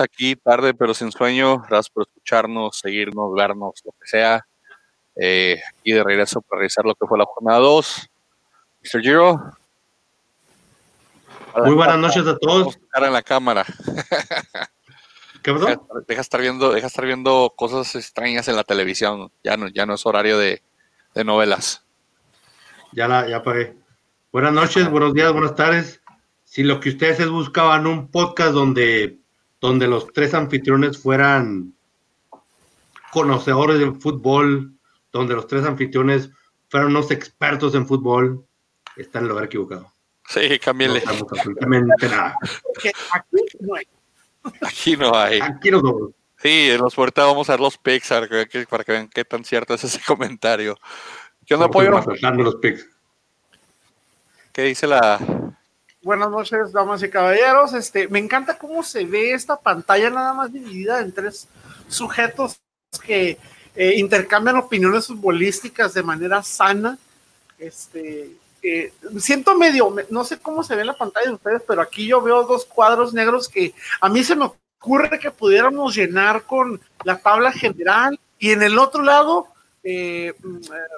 Aquí tarde pero sin sueño. Gracias por escucharnos, seguirnos, vernos, lo que sea. Eh, aquí de regreso para revisar lo que fue la jornada 2. Mr. Giro. Muy buenas noches a todos. en la cámara. ¿Qué pasó? Deja, deja, estar viendo, deja estar viendo cosas extrañas en la televisión. Ya no, ya no es horario de, de novelas. Ya la, ya pagué. Buenas noches, buenos días, buenas tardes. Si lo que ustedes buscaban un podcast donde donde los tres anfitriones fueran conocedores del fútbol, donde los tres anfitriones fueran unos expertos en fútbol, está en el lugar equivocado. Sí, cámbiale. No absolutamente nada. Aquí no hay. Aquí no hay. Aquí no somos. Sí, en los puertas vamos a ver los pics para que, para que vean qué tan cierto es ese comentario. ¿Qué onda, Pollo? Los pics. ¿Qué dice la, Buenas noches, damas y caballeros. Este, me encanta cómo se ve esta pantalla nada más dividida en tres sujetos que eh, intercambian opiniones futbolísticas de manera sana. Este, eh, siento medio, no sé cómo se ve en la pantalla de ustedes, pero aquí yo veo dos cuadros negros que a mí se me ocurre que pudiéramos llenar con la tabla general y en el otro lado eh,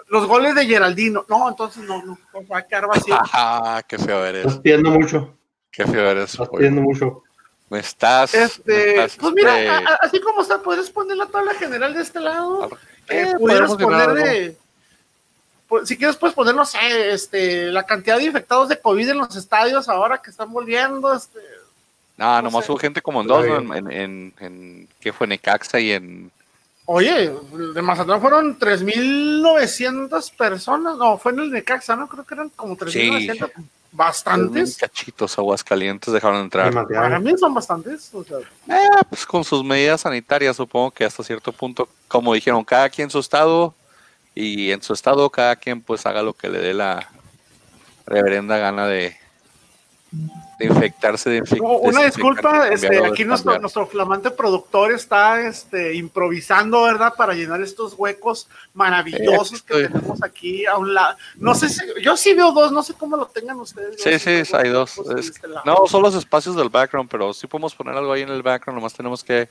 los goles de Geraldino. No, entonces no, no, va a quedar vacío. Ah, qué feo eres. Estás pidiendo mucho. Qué feo eres. Estás pidiendo mucho. Me estás. Este, me estás, pues mira, este, a- a- así como está, puedes poner la tabla general de este lado. eh, Eh, podemos pudieras poner de. pues, si quieres, puedes poner, no sé, este, la cantidad de infectados de COVID en los estadios ahora que están volviendo. Este, No, no nomás sé. hubo gente como en dos, ¿no? En, en, en, en- ¿qué fue? Necaxa y en. Oye, de Mazatlán fueron 3.900 personas. No, fue en el Necaxa, ¿no? Creo que eran como 3.900. Bastantes. Cachitos Aguascalientes dejaron entrar. Para mí son bastantes. O sea, Eh, pues con sus medidas sanitarias, supongo que hasta cierto punto, como dijeron, cada quien su estado y en su estado cada quien pues haga lo que le dé la reverenda gana de, de infectarse, de infec- una disculpa, este, aquí nuestro, nuestro flamante productor está este, improvisando, ¿verdad? Para llenar estos huecos maravillosos Eh, que estoy- tenemos aquí a un lado. No sé si, yo sí veo dos, no sé cómo lo tengan ustedes. Sí, sí, hay dos. Es- este no, son los espacios del background, pero sí podemos poner algo ahí en el background, nomás tenemos que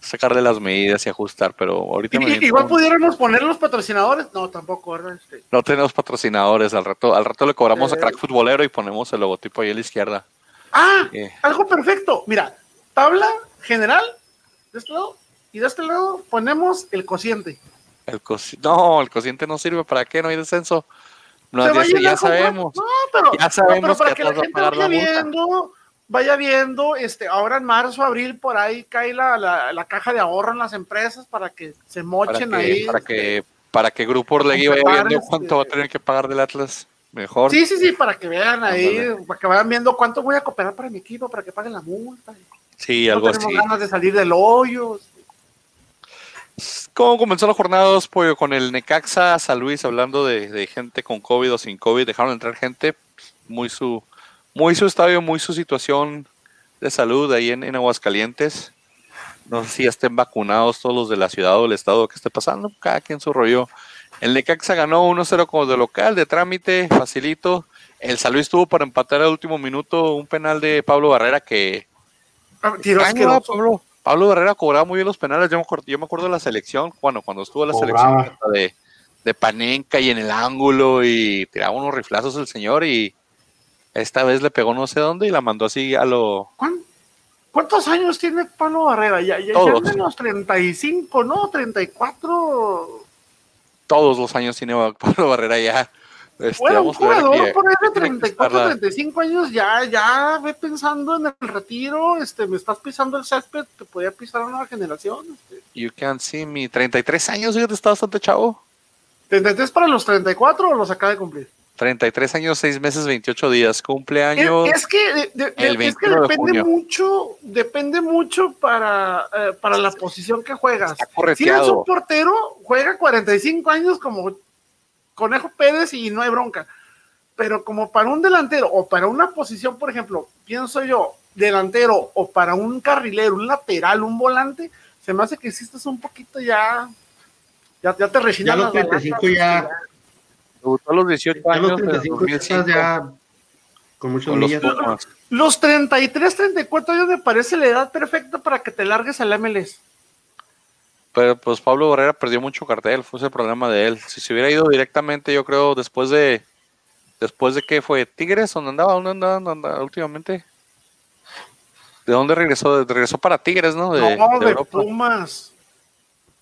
sacarle las medidas y ajustar, pero ahorita Y- me igual pudiéramos poner los patrocinadores. No, tampoco, ¿verdad? Este, no tenemos patrocinadores, al rato, al rato le cobramos a Eh. Crack Futbolero y ponemos el logotipo ahí a la izquierda. Ah, Eh, algo perfecto. Mira, tabla general de este lado y de este lado ponemos el cociente. El no, el cociente no sirve, ¿para qué? No hay descenso. No, ya, sabemos. No, pero, Ya no, sabemos pero para que que, la gente la vaya viendo, vaya viendo, este, ahora en marzo, abril, por ahí cae la, la, la caja de ahorro en las empresas para que se Para mochen que, ahí. para este. que, para que Grupo Orlegui vaya viendo cuánto este- va a tener que pagar del Atlas. Mejor. Sí, sí, sí, para que vean ahí, Ándale. para que vayan viendo cuánto voy a cooperar para mi equipo, para que paguen la multa. Sí, no algo tenemos así. ganas de salir del hoyo. ¿Cómo comenzó la jornada 2, Pollo? Con el Necaxa San Luis, hablando de, de gente con COVID o sin COVID, dejaron entrar gente, muy su, muy su estadio, muy su situación de salud ahí en, en Aguascalientes. No sé si estén vacunados todos los de la ciudad o del estado que esté pasando, cada quien su rollo. El Necaxa ganó 1-0 como de local, de trámite, facilito. El San Luis tuvo para empatar al último minuto un penal de Pablo Barrera que Ah, Tiro. Pablo. Pablo Barrera cobraba muy bien los penales. Yo me acuerdo, yo me acuerdo de la selección, bueno, cuando estuvo la Cobraba. selección de, de Panenka y en el ángulo y tiraba unos riflazos el señor y esta vez le pegó no sé dónde y la mandó así a lo... ¿Cuán- ¿Cuántos años tiene Pablo Barrera? Ya, ya, ya los 35, ¿no? 34. Todos los años tiene Pablo Barrera ya. Este, Bueno, un a jugador por ahí de tiene que 34, estar la- 35 años ya, ya ve pensando en el retiro, este, me estás pisando el césped que podía pisar una nueva generación. Este. You can see me. 33 años, fíjate, está bastante chavo. ¿33 para los 34 o los acaba de cumplir? 33 años, 6 meses, 28 días. Cumpleaños. Es, es que, de- de- el es que 21 de depende mucho, depende mucho para, eh, para la posición que juegas. Si eres un portero, juega 45 años como Conejo Pérez y no hay bronca. Pero como para un delantero o para una posición, por ejemplo, pienso yo, delantero o para un carrilero, un lateral, un volante, se me hace que si estás un poquito ya, ya, ya te Ya rechinan los las balatas, 35 ya, Debutó a los 18 ya años. los en 35 ya 2005. estás ya con muchos con millas. Los 33, 34 años me parece la edad perfecta para que te largues al MLS. Pero pues Pablo Barrera perdió mucho cartel, fue ese el problema de él. Si se hubiera ido directamente, yo creo, después de. Después de que fue Tigres, ¿dónde andaba? ¿Dónde andaba, ¿Dónde andaba últimamente? ¿De dónde regresó? Regresó para Tigres, ¿no? De, no, de. Pumas.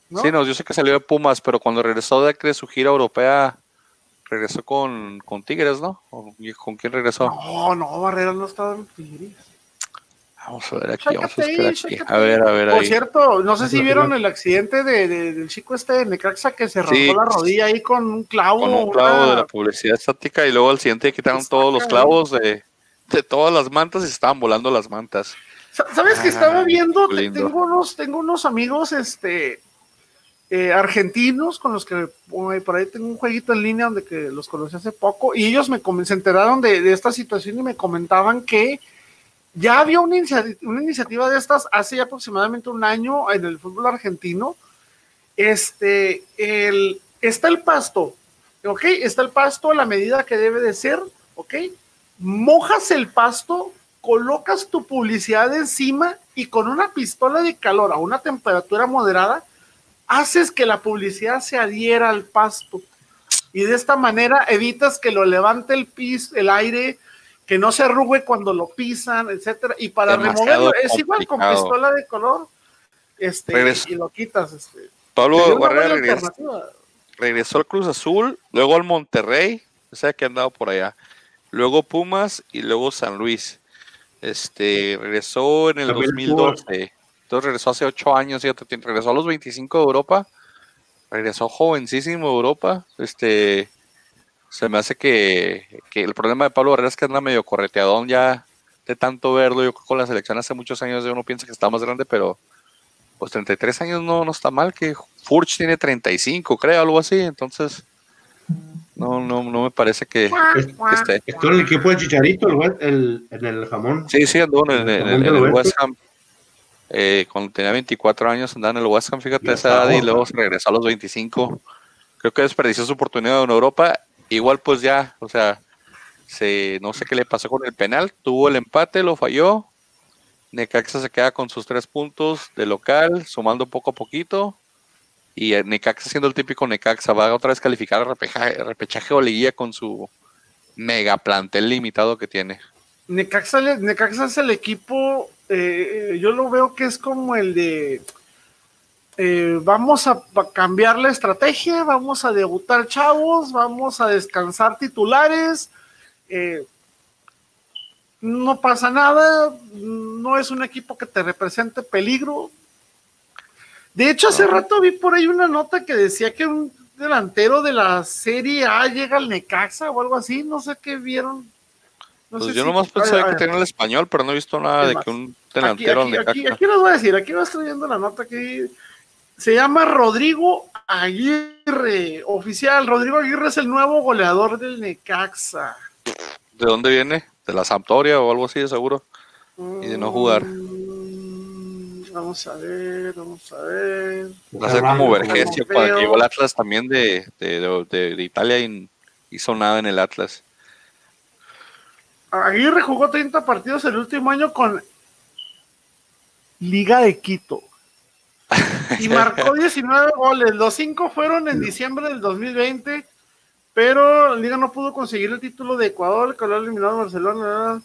¿no? Sí, no, yo sé que salió de Pumas, pero cuando regresó de, de su gira europea, regresó con, con Tigres, ¿no? ¿O ¿Con quién regresó? No, no, Barrera no estaba en Tigres. Vamos a ver aquí, vamos a buscar aquí. A ver, a ver Por ahí. cierto, no sé si vieron el accidente de, de- del chico este de Necaxa que se Sí. la rodilla ahí con un clavo. Con un clavo una- de la publicidad estática y luego al siguiente quitaron Está todos los clavos de, de todas las mantas y se estaban volando las mantas. Sa- ¿Sabes que estaba viendo? Tengo unos, tengo unos amigos este, eh, argentinos con los que bueno, por ahí tengo un jueguito en línea donde que los conocí hace poco y ellos me se enteraron de, esta situación y me comentaban que ya había una, una iniciativa de estas hace aproximadamente un año en el fútbol argentino. Este, el, está el pasto, ¿ok? Está el pasto a la medida que debe de ser, ¿ok? Mojas el pasto, colocas tu publicidad encima y con una pistola de calor a una temperatura moderada, haces que la publicidad se adhiera al pasto. Y de esta manera evitas que lo levante el piso, el aire, que no se arrugue cuando lo pisan, etcétera. Y para Demasiado removerlo es igual con pistola de color. Este, Regres- y lo quitas. Este. Pablo Barrera regresó, regresó al Cruz Azul, luego al Monterrey, o sea que ha andado por allá, luego Pumas y luego San Luis. Este regresó en el También 2012, entonces regresó hace ocho años, fíjate, tiene- regresó a los 25 de Europa, regresó jovencísimo de Europa. Este se me hace que, que el problema de Pablo Barrera es que anda medio correteadón ya de tanto verlo. Yo creo que con la selección hace muchos años uno piensa que está más grande, pero pues 33 años no, no está mal, que Furch tiene 35, creo, algo así, entonces no, no, no me parece que, que esté. Estuvo en el equipo de Chicharito, el, el- en el jamón. Sí, sí, andó en, el- en el- en el También de West Ham. Eh, cuando tenía 24 años andaba en el West Ham, fíjate esa edad, y luego se regresó a los 25. Creo que desperdició su oportunidad en Europa. Igual pues ya, o sea, se, no sé qué le pasó con el penal, tuvo el empate, lo falló. Necaxa se queda con sus tres puntos de local, sumando poco a poquito. Y eh, Necaxa siendo el típico Necaxa, va otra vez calificar el repechaje, repechaje o liguilla con su mega plantel limitado que tiene. Necaxa, Necaxa es el equipo, eh, yo lo veo que es como el de, eh, vamos a cambiar la estrategia, vamos a debutar chavos, vamos a descansar titulares, eh, no pasa nada, no es un equipo que te represente peligro. De hecho, hace rato vi por ahí una nota que decía que un delantero de la Serie A llega al Necaxa o algo así, no sé qué vieron. No Pues sé yo si- nomás a pensé ver, a que tenía el español, pero no he visto nada ¿Qué de más? que un Aquí, delantero aquí, al aquí, Necaxa. aquí les voy a decir, aquí va estoy viendo la nota que se llama Rodrigo Aguirre, oficial. Rodrigo Aguirre es el nuevo goleador del Necaxa. ¿De dónde viene? ¿De la Sampdoria o algo así, de seguro? Y de no jugar. Mm, Vamos a ver, vamos a ver. Va a ser como Vergesio, cuando llegó el Atlas también de, de, de- de- de Italia y hizo nada en el Atlas. Aguirre jugó 30 partidos el último año con Liga de Quito. Y marcó 19 goles. Los 5 fueron en diciembre del 2020, pero Liga no pudo conseguir el título de Ecuador, que lo ha eliminado Barcelona.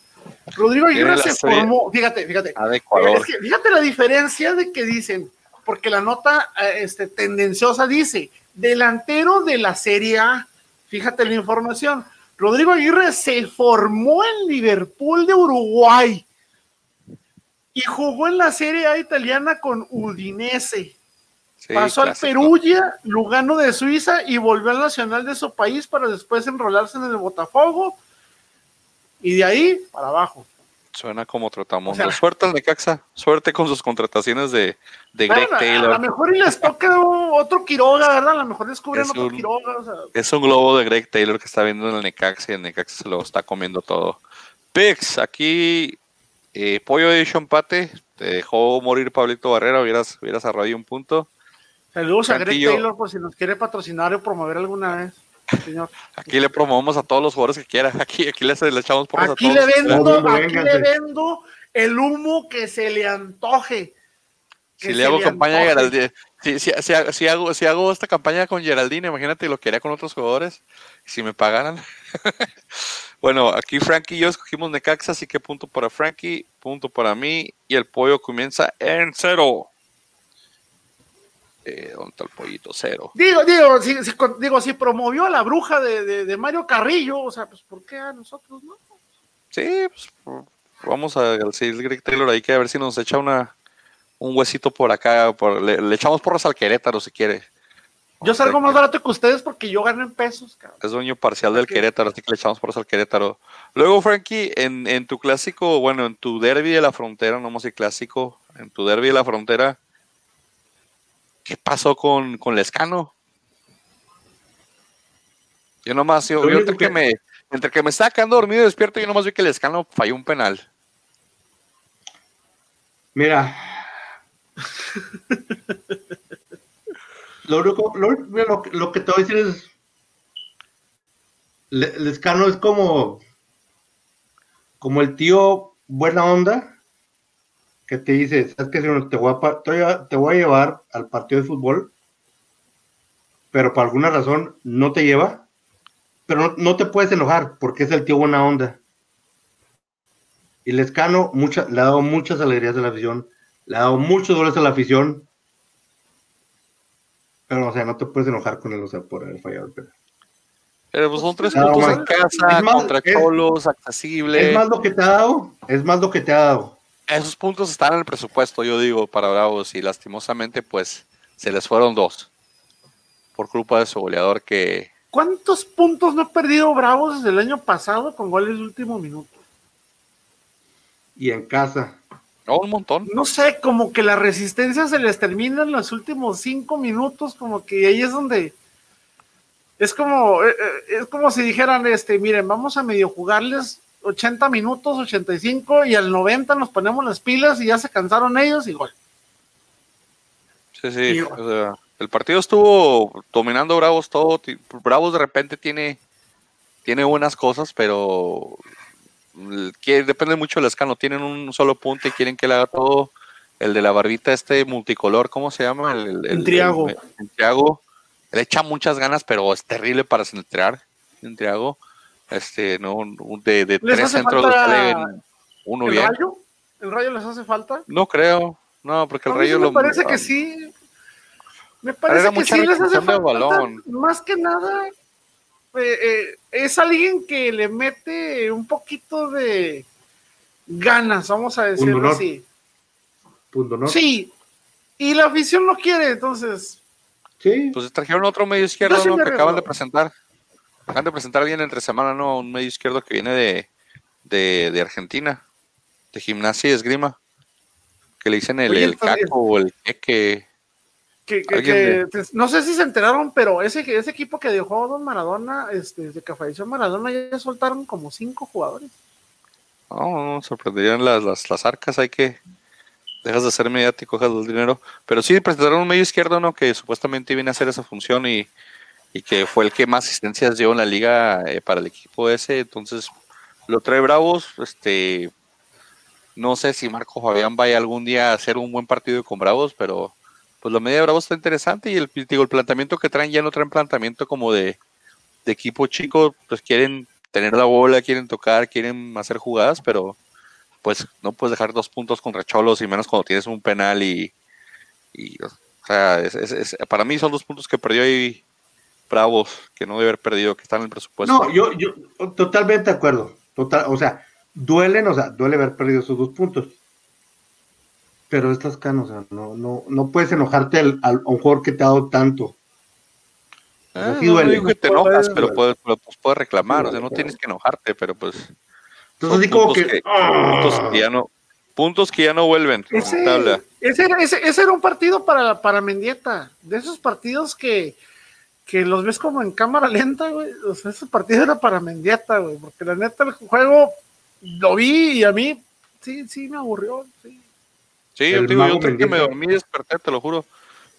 Rodrigo Aguirre se formó, fíjate, fíjate. Que fíjate la diferencia de que dicen, porque la nota eh, este, tendenciosa dice, delantero de la Serie A, fíjate la información, Rodrigo Aguirre se formó en Liverpool de Uruguay y jugó en la Serie A italiana con Udinese. Sí, Pasó al. Perugia, Lugano de Suiza y volvió al Nacional de su país para después enrolarse en el Botafogo y de ahí para abajo. Suena como. O sea- Suerte al Necaxa. Suerte con sus contrataciones de, de Greg Bueno, a- A Taylor. lo mejor y les toca otro Quiroga, ¿verdad? A lo mejor descubren Es otro un- Quiroga. O sea, Es un globo de Greg Taylor que está viendo en el Necaxa y el Necaxa se lo está comiendo todo. Pix, aquí eh, Pollo Edition Empate. Te dejó morir Pablito Barrera. Hubieras, hubieras ahí un punto. saludos a Greg. Taylor por si nos quiere patrocinar o promover alguna vez. Señor. Aquí le promovemos a todos los jugadores que quieran. Aquí, aquí les, le echamos por Aquí a le todos. vendo, aquí Vénganse. le vendo el humo que se le antoje. Que Si le hago campaña a. Geraldine, si, si, si, hago- si hago, si hago esta campaña con Geraldine, imagínate lo que haría con otros jugadores. Si me pagaran. bueno, aquí Frankie y yo escogimos Necaxa, así que punto para Frankie, punto para mí. Y el pollo comienza en cero. Eh, ¿Dónde está el pollito? Cero. Digo, digo, si, si digo, si promovió a la bruja de, de- de Mario Carrillo, o sea, pues ¿por qué a nosotros no? Sí, pues vamos a decir Greg Taylor ahí que a ver si nos echa una un huesito por acá. Por, le, le echamos porras al Querétaro si quiere. Yo salgo más barato que ustedes porque yo gano en pesos, cabrón. Es dueño parcial del. Querétaro, así que le echamos porras al Querétaro. Luego, Frankie, en, en tu clásico, bueno, en tu derby de la frontera, no más el clásico, en tu derby de la frontera, ¿qué pasó con, con Lescano? Yo nomás, yo, entre, que... me, entre que me estaba quedando dormido y despierto, yo nomás vi que Lescano falló un penal. Mira. lo, único, lo, mira, lo que- lo que te voy a decir es. Le- Lescano es como. Como el tío buena onda. Que te dice: ¿Sabes qué? señor? Te voy, a, te voy a- llevar al partido de fútbol. Pero por alguna razón no te lleva. Pero no, no te puedes enojar porque es el tío buena onda. Y Lescano mucha, le ha dado muchas alegrías a la afición, le ha dado muchos goles a la afición. Pero, o sea, no te puedes enojar con él, o sea, por haber fallado el penal. Pero pues son tres puntos en casa, más, contra es- Cholos, accesible. Es más lo que te ha dado, es más lo que te ha dado. Esos puntos están en el presupuesto, yo digo, para Bravos, y lastimosamente, pues, se les fueron dos. Por culpa de su goleador que ¿Cuántos puntos no ha perdido Bravos desde el año pasado con goles de último minuto? Y en casa. Oh, un montón. No sé, como que la resistencia se les termina en los últimos cinco minutos, como que ahí es donde es como, eh, eh, es como si dijeran, este, miren, vamos a medio jugarles 80 minutos, 85, y al 90 nos ponemos las pilas y ya se cansaron ellos y gol. Sí, sí. Y- o sea, el partido estuvo dominando Bravos todo. Bravos de repente tiene, tiene buenas cosas, pero que depende mucho del escano. Tienen un solo punto y quieren que le haga todo. El de la barbita, este multicolor, ¿cómo se llama? El, el- el- el- Entriago. Le echa muchas ganas, pero es terrible para centrar. Entriago. Este, no, un- de, de Les tres centros falta uno ¿El bien. rayo? ¿El rayo les hace falta? No creo. No, porque el rayo me lo parece que ah, sí. Me era parece que mucha sí les hace falta. balón. Más que nada, eh, eh, es alguien que le mete un poquito de ganas, vamos a decirlo dolor. así. Punto, ¿no? Sí, y la afición no quiere, entonces. Sí. Pues trajeron otro medio izquierdo Yo sí ¿no? me que acaban de presentar. Acaban de presentar bien entre semana, ¿no? Un medio izquierdo que viene de, de, de Argentina, de gimnasia y esgrima. Que le dicen el, Oye, el caco o el que Que, que- que- no sé si se enteraron, pero ese, ese equipo que dejó Don Maradona, este, desde que falleció Maradona, ya soltaron como cinco jugadores. No, no, sorprenderían las, las, las arcas, hay que dejas de ser mediático, dejas el dinero. Pero sí presentaron un medio izquierdo, ¿no? Que supuestamente viene a hacer esa función y, y que fue el que más asistencias dio en la liga eh, para el equipo ese. Entonces, lo trae Bravos. Este, no sé si Marco Fabián vaya algún día a hacer un buen partido con Bravos, pero pues la media de Bravos está interesante y el, digo, el planteamiento que traen ya no traen planteamiento como de, equipo chico, pues quieren tener la bola, quieren tocar, quieren hacer jugadas, pero pues no puedes dejar dos puntos contra Cholos y menos cuando tienes un penal y, es- para mí son dos puntos que perdió ahí Bravos, que no debe haber perdido, que están en el presupuesto. No, yo, yo totalmente de acuerdo. Total, o sea, duelen, o sea, duele haber perdido esos dos puntos. Pero estas canas, o sea, no, no, no puedes enojarte al, al- a un jugador que te ha dado tanto. Sí no, duele. digo que te enojas, pero puedes, pero, pues, puedes reclamar, Sí, o sea, no tienes que enojarte, pero pues Entonces, así como puntos que. puntos ¡ah! que ya no, puntos que ya no vuelven en Ese, tabla. ese, era- ese- ese era un partido para, para Mendieta, de esos partidos que, que los ves como en cámara lenta, güey. O sea, ese partido era para Mendieta, güey, porque la neta el juego lo vi y a mí sí, sí me aburrió. Sí. Sí, El yo, te digo, yo que me dormí y desperté, te lo juro.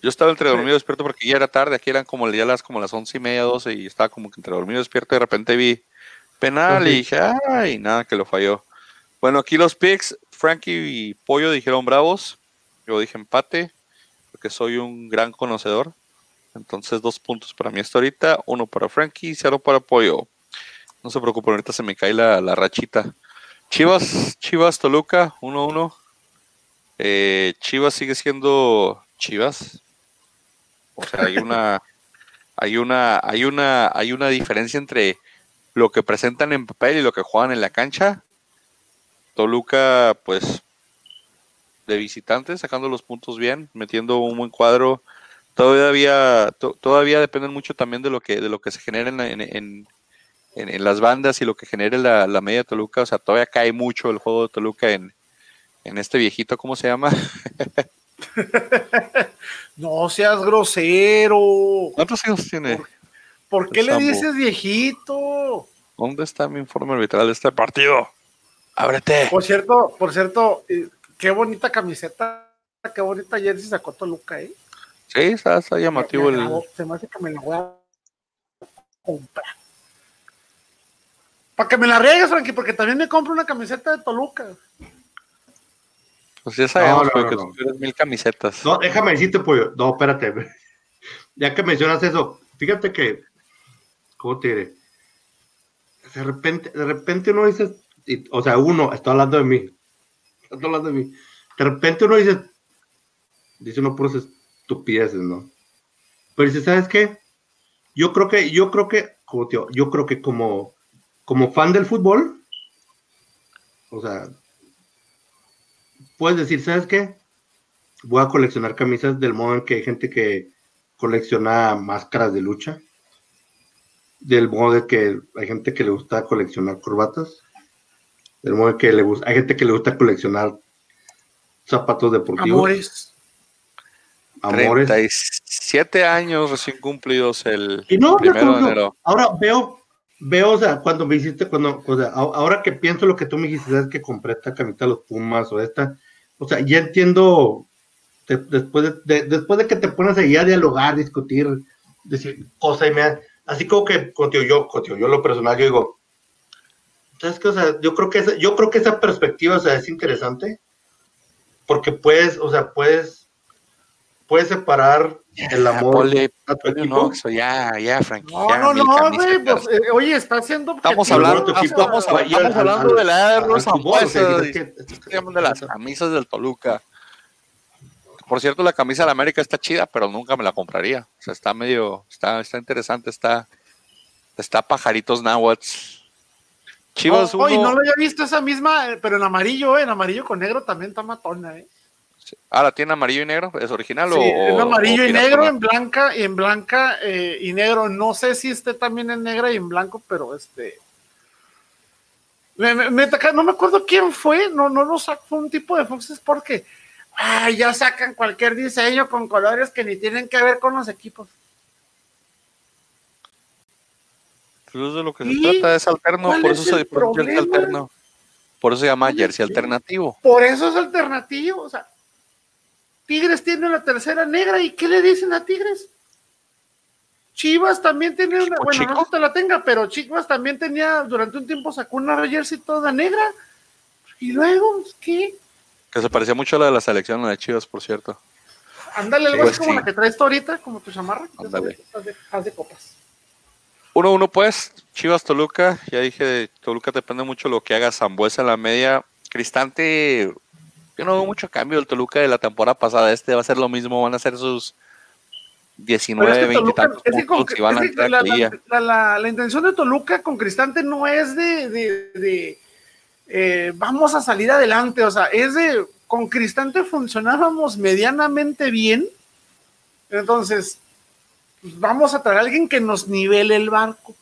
Yo estaba entre dormido y despierto porque ya era tarde, aquí eran como ya las como las once y media, doce, y estaba como que entre dormido y despierto, y de repente vi penal y dije, ay, nada, que lo falló. Bueno, aquí los picks, Frankie y Pollo dijeron bravos, yo dije empate, porque soy un gran conocedor. Entonces, dos puntos para mí hasta ahorita, uno para Frankie, cero para Pollo. No se preocupen, ahorita se me cae la, la rachita. Chivas, Chivas, Toluca, 1-1. Eh, Chivas sigue siendo Chivas. O sea, hay una, hay una, hay una, hay una diferencia entre lo que presentan en papel y lo que juegan en la cancha. Toluca, pues, de visitante, sacando los puntos bien, metiendo un buen cuadro. Todavía, todavía dependen mucho también de lo que, de lo que se genera en, en, en, las bandas y lo que genere la, la, media Toluca. O sea, todavía cae mucho el juego de Toluca en, en este viejito, ¿cómo se llama? no seas grosero. ¿Cuántos años tiene? ¿Por, qué le dices viejito? ¿Dónde está mi informe arbitral de este partido? Ábrete. Por cierto, por cierto, eh, qué bonita camiseta, qué bonita jersey sacó Toluca, ¿eh? Sí, está, llamativo el. Se me hace que me la voy a comprar. Para que me la riegues, Frankie, porque también me compro una camiseta de Toluca. Pues ya sabemos, que tú tienes mil camisetas. No, déjame decirte, pollo. No, espérate. Ya que mencionas eso, fíjate que. ¿Cómo te diré? De repente, de repente uno dice. O sea, uno, está hablando de mí. Está hablando de mí. De repente uno dice. Dice uno puras estupideces, ¿no? Pero dice, ¿sabes qué? Yo creo que, yo creo que, como tío, yo creo que como, como fan del fútbol, o sea, puedes decir, ¿sabes qué? Voy a coleccionar camisas del modo en que hay gente que colecciona máscaras de lucha, del modo de que hay gente que le gusta coleccionar corbatas, del modo de que le gusta, hay gente que le gusta coleccionar zapatos deportivos. Amores. Amores. 37 años recién cumplidos el y no, primero de enero. Ahora veo, veo, o sea, cuando me hiciste, cuando, o sea, ahora que pienso lo que tú me dijiste, es que compré esta camiseta de los Pumas o esta, o sea, ya entiendo, después, de, después de que te pones ahí a dialogar, discutir, decir cosas, y me, así como que contigo yo, contigo yo lo personal, yo digo, ¿sabes qué? O sea, yo creo que esa, yo creo que esa perspectiva, o sea, es interesante, porque puedes, o sea, puedes, puedes separar el amor tu equipo. No, ya, ya, Frank. No, no, no, güey, pues, eh, oye, está haciendo. Estamos hablando, estamos, estamos hablando de la de los de las camisas del Toluca. Por cierto, la camisa de la América está chida, pero nunca me la compraría. O sea, está medio, está, está interesante, está, está pajaritos náhuatl. Chivas oh, uno... no lo había visto esa misma, eh, pero en amarillo, eh, en amarillo con negro también está matona, eh. Ah, ¿la tiene amarillo y negro? ¿Es original sí, o, en amarillo y negro, en blanca, y en blanca eh, y negro. No sé si esté también en negra y en blanco, pero este. Me, no me acuerdo quién fue, no, no lo sacó, un tipo de Fox porque ya sacan cualquier diseño con colores que ni tienen que ver con los equipos. Pues es de lo que se trata, es alterno, por eso se alterno. Por eso se llama jersey alternativo. Por eso es alternativo, o sea, Tigres tiene la tercera negra y ¿qué le dicen a Tigres? Chivas también tiene una, bueno, no te la tenga, pero Chivas también tenía, durante un tiempo sacó una jersey toda negra. Y luego, ¿qué? Que se parecía mucho a la de la selección, la de Chivas, por cierto. Ándale, algo así como la que traes tú ahorita, como tu chamarra. Ándale. Haz de, copas. Uno, uno, pues, Chivas Toluca, ya dije, Toluca depende mucho de lo que haga Zambuesa en la media. Cristante yo no veo mucho cambio del Toluca de la temporada pasada. Este va a ser lo mismo, van a ser sus 19, 20 tantos puntos y van a entrar la, la, intención de Toluca con Cristante no es de, eh, vamos a salir adelante, o sea, es de con Cristante funcionábamos medianamente bien. Entonces, pues, vamos a traer a alguien que nos nivele el barco,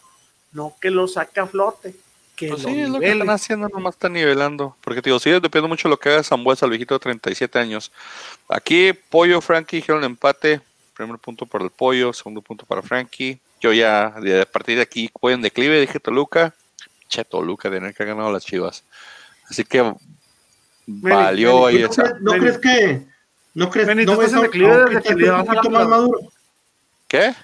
no que lo saque a flote. Pues sí, es lo que están haciendo, nomás están nivelando. Porque, digo, sí, depende mucho de lo que haga Zambuesa, el viejito de 37 años. Aquí, Pollo, Frankie, hicieron empate. Primer punto para el Pollo, segundo punto para Frankie. Yo ya, a partir de aquí, voy en declive, dije Toluca. Che, Toluca, tener que ha ganado las chivas. Así que valió ahí ¿No, crees que, ¿No crees Benito, no ves a, declive a un que un poquito más maduro? ¿Qué?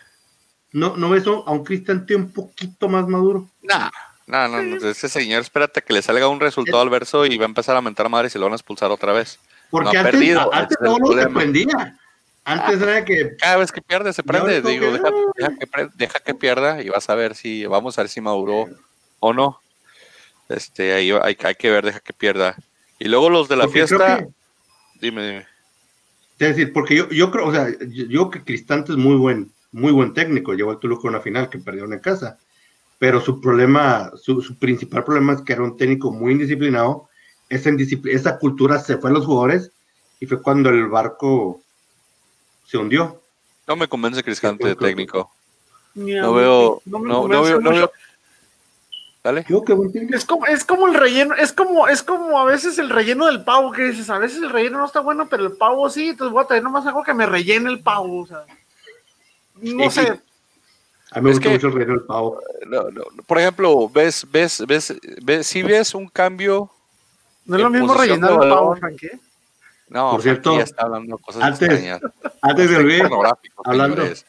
¿No, ¿No ves a un Cristante un poquito más maduro? Nah, no, no, no, ese señor, espérate que le salga un resultado al verso y va a empezar a mentar madre y se lo van a expulsar otra vez. Porque No antes, perdido, antes no prendía. Antes era que Cada vez que pierde se prende, digo, que, deja, deja que, pre- deja que pierda y vas a ver si, vamos a ver si maduró o no. Este, ahí hay, hay que ver, deja que pierda. Y luego los de la porque fiesta, que- dime, dime. Es decir, porque yo, yo creo, o sea, yo, yo creo que Cristante es muy buen, muy buen técnico, llevó al Toluca a una final que perdieron en casa, pero su problema, su, su principal problema es que era un técnico muy indisciplinado, esa, esa cultura se fue a los jugadores y fue cuando el barco se hundió. No me convence Cristante Sí, de técnico. No veo, no no, me no convence veo, no mucho. veo. Dale. Yo qué buen técnico. Es como, es como el relleno, es como, es como a veces el relleno del pavo que dices, a veces el relleno no está bueno, pero el pavo sí, entonces voy a traer nomás algo que me rellene el pavo, o sea. No Sí, sé, sí. A mí me Es gusta que- mucho el del pavo. No, no, no. Por ejemplo, ves, ves, ves, ves, si ves un cambio, no es lo mismo rellenar el pavo, ¿eh? no, Por cierto, ya está hablando de cosas antes- extrañas. Antes de olvidar, Pornográfico, hablando- señores.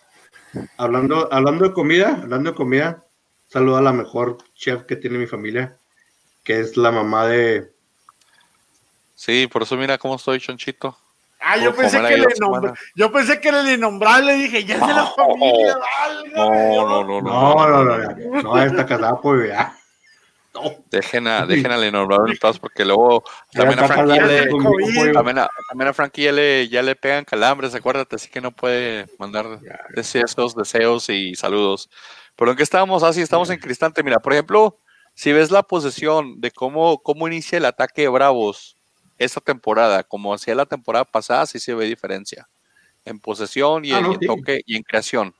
hablando, hablando de comida, hablando de comida, saludo a la mejor chef que tiene mi familia, que es la mamá de, Sí, por eso mira cómo estoy, chonchito. Ah, yo pensé que le semanas. yo pensé que era el innombrable, dije, ya es de la familia, No, no, no, no. No, no, no, no, no, está casada por ya. No. Dejen a, dejen al innombrable en paz porque luego Ya también a Frankie le, también a, también a Frankie ya le, ya le pegan calambres, acuérdate, así que no puede mandar deseos, deseos y saludos. Pero en que estábamos así, estamos en Cristante. Mira, por ejemplo, si ves la posesión de cómo, cómo inicia el ataque de Bravos esta temporada, como hacía la temporada pasada, sí se ve diferencia. En posesión y, Ah, en, no, toque y en creación.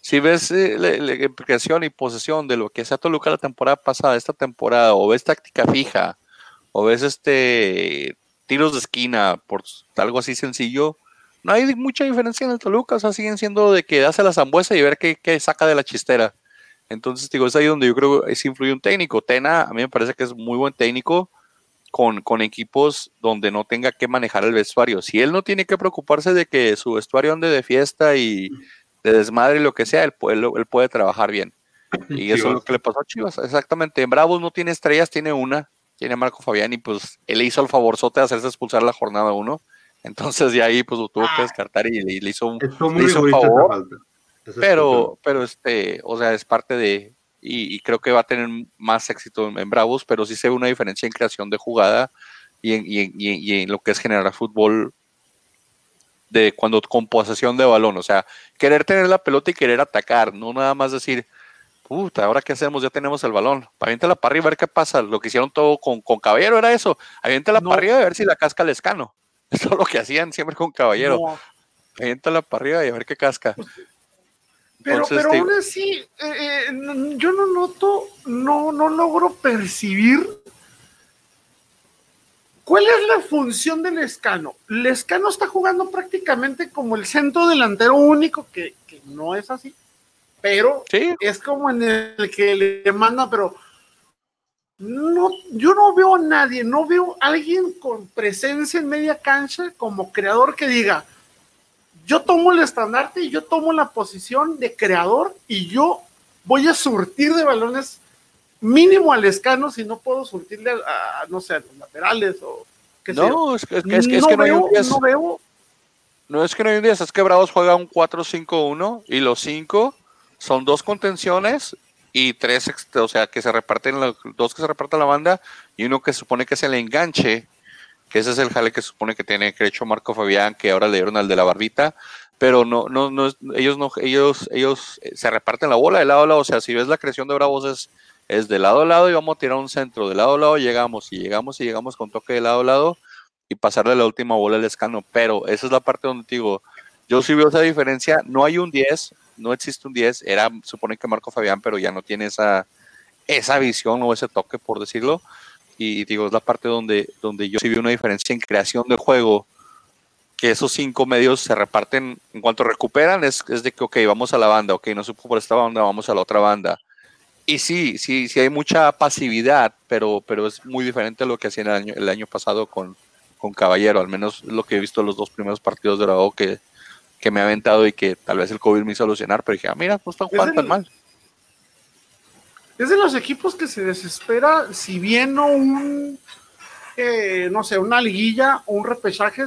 Si ves eh, le- en creación y posesión de lo que hacía Toluca la temporada pasada, esta temporada, o ves táctica fija, o ves este tiros de esquina, por algo así sencillo, no hay mucha diferencia en el Toluca, o sea, siguen siendo de que a la zambuesa y ver qué, qué saca de la chistera. Entonces, digo, es ahí donde yo creo que sí influye un técnico. Tena, a mí me parece que es muy buen técnico con, con equipos donde no tenga que manejar el vestuario. Si él no tiene que preocuparse de que su vestuario ande de fiesta y de desmadre y lo que sea, él puede, él puede trabajar bien. Y eso es lo que le pasó a Chivas, exactamente. En Bravos no tiene estrellas, tiene una, tiene a Marco Fabián y pues él hizo el favorzote de hacerse expulsar la jornada uno. Entonces de ahí pues lo tuvo que descartar y le, le hizo un, le hizo un favor, pero, pero este, o sea, es parte de, y, y creo que va a tener más éxito en, en Bravos, pero sí se ve una diferencia en creación de jugada y en, y en- y en- y en lo que es generar fútbol de cuando con posesión de balón, o sea, querer tener la pelota y querer atacar, no nada más decir, puta, ahora qué hacemos, ya tenemos el balón, aviéntala para arriba a ver qué pasa, lo que hicieron todo con, con Caballero era eso, aviéntala No. para arriba y a ver si la casca el escano, eso es lo que hacían siempre con Caballero, No. aviéntala para arriba y a ver qué casca. Pero, Entonces, pero aún así, eh, eh, yo no noto, no, no logro percibir cuál es la función del Escano. El Escano está jugando prácticamente como el centro delantero único, que, que no es así, pero Sí, es como en el que le manda, pero no, yo no veo a nadie, no veo a alguien con presencia en media cancha como creador que diga, yo tomo el estandarte y yo tomo la posición de creador y yo voy a surtir de balones mínimo al escano si no puedo surtirle a, a, no sé, a los laterales o qué sé yo. no, es que, es que, es que- es no, no hay veo, un 10. no veo No es que no hay un 10, es que Bravos juega un 4-5-1 y los 5 son dos contenciones y tres, o sea, que se reparten, los dos que se reparten la banda y uno que se supone que es el enganche, que ese es el jale que supone que tiene que hecho Marco Fabián, que ahora le dieron al de la barbita, pero no, no, no, ellos no, ellos, ellos eh, se reparten la bola de lado a lado, o sea, si ves la creación de Bravos es, es de lado a lado y vamos a tirar un centro, de lado a lado llegamos y llegamos y llegamos con toque de lado a lado y pasarle la última bola al escano. Pero esa es la parte donde te digo, yo sí veo esa diferencia. No hay un 10, no existe un 10. Era, supone que Marco Fabián, pero ya no tiene esa, esa visión o ese toque, por decirlo. Y digo, es la parte donde, donde yo sí veo una diferencia en creación de juego. Que esos cinco medios se reparten en cuanto recuperan, es, es de que, ok, vamos a la banda, ok, no supo por esta banda, vamos a la otra banda. Y sí, sí, sí hay mucha pasividad, pero, pero es muy diferente a lo que hacían el año, el año pasado con, con Caballero, al menos lo que he visto los dos primeros partidos de la que, que me ha aventado y que tal vez el COVID me hizo alucinar, pero dije, ah, mira, no están jugando tan mal. Es de los equipos que se desespera, si bien no un, eh, no sé, una liguilla o un repechaje,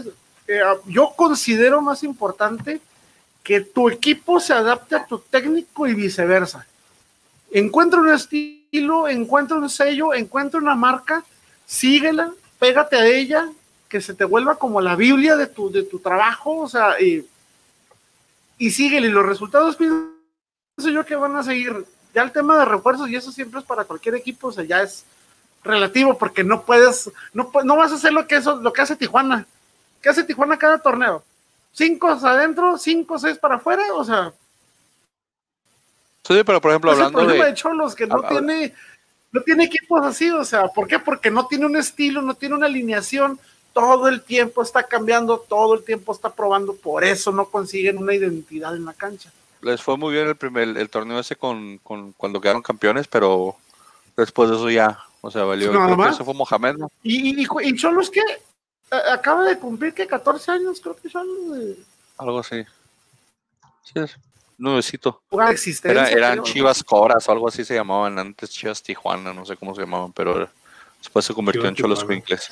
eh, yo considero más importante que tu equipo se adapte a tu técnico y viceversa. Encuentra un estilo, encuentra un sello, encuentra una marca, síguela, pégate a ella, que se te vuelva como la Biblia de tu, de tu trabajo, o sea, y, y síguele. Y los resultados pienso yo que van a seguir. Ya el tema de refuerzos, y eso siempre es para cualquier equipo, o sea, ya es relativo, porque no puedes, no, no vas a hacer lo que, eso, lo que hace Tijuana. ¿Qué hace Tijuana cada torneo? ¿Cinco adentro, cinco, seis para afuera? O sea. Sí, pero por ejemplo, hablando de. de Cholos, que no tiene, no tiene equipos así, o sea, ¿por qué? Porque no tiene un estilo, no tiene una alineación, todo el tiempo está cambiando, todo el tiempo está probando, por eso no consiguen una identidad en la cancha. Les fue muy bien el primer el torneo ese con, cuando quedaron campeones, pero después de eso ya, o sea, valió. eso fue Mohamed. Y, y, y Cholos que acaba de cumplir que 14 años, creo que son. Algo así. Sí, es nuevecito. Era, eran Chivas Cobras o algo así se llamaban antes, Chivas Tijuana, no sé cómo se llamaban, pero después se convirtió en Cholos Quincles.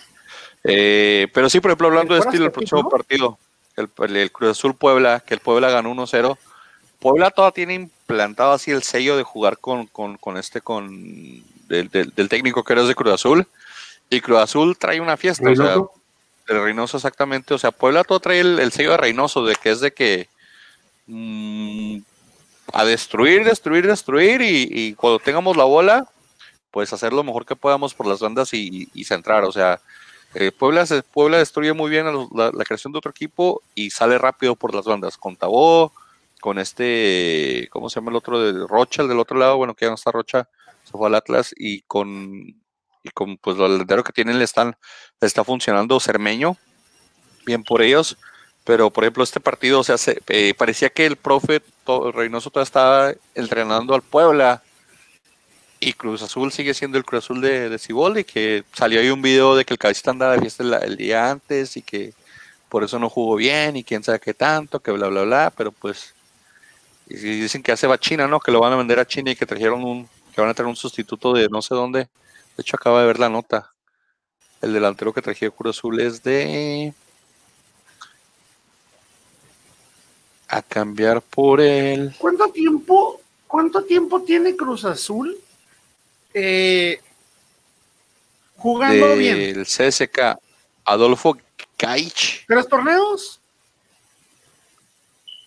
Eh, pero sí, por ejemplo, hablando de estilo, el próximo partido, el, Cruz Azul Puebla, que el Puebla ganó 1-0. Puebla todavía tiene implantado así el sello de jugar con, este, con del, técnico que era de Cruz Azul. Y Cruz Azul trae una fiesta, o sea, de Reynoso exactamente. O sea, Puebla todo trae el, sello de Reynoso, de que es de que mm, a destruir, destruir, destruir. Y, cuando tengamos la bola, pues hacer lo mejor que podamos por las bandas y, y centrar. O sea, eh, Puebla, Puebla destruye muy bien la, creación de otro equipo y sale rápido por las bandas. Con Tabó, con este, ¿cómo se llama el otro? De Rocha, el del otro lado, bueno, que ya no está Rocha, se fue al Atlas y con, y con pues lo delantero que tienen le están, le está funcionando Cermeño, bien por ellos. Pero, por ejemplo, este partido, o sea, se, eh, parecía que el profe Reynoso todavía estaba entrenando al Puebla y Cruz Azul sigue siendo el Cruz Azul de, de y que salió ahí un video de que el cabecita andaba fiesta el, día antes y que por eso no jugó bien y quién sabe qué tanto, que bla, bla, bla, pero pues y dicen que hace va China, ¿no? Que lo van a vender a China y que trajeron un, que van a tener un sustituto de no sé dónde. De hecho, acaba de ver la nota. El delantero que trajeron Cruz Azul es de... A cambiar por él. ¿Cuánto tiempo, cuánto tiempo tiene Cruz Azul eh, jugando bien. El CSK Adolfo Caich. ¿Tres torneos?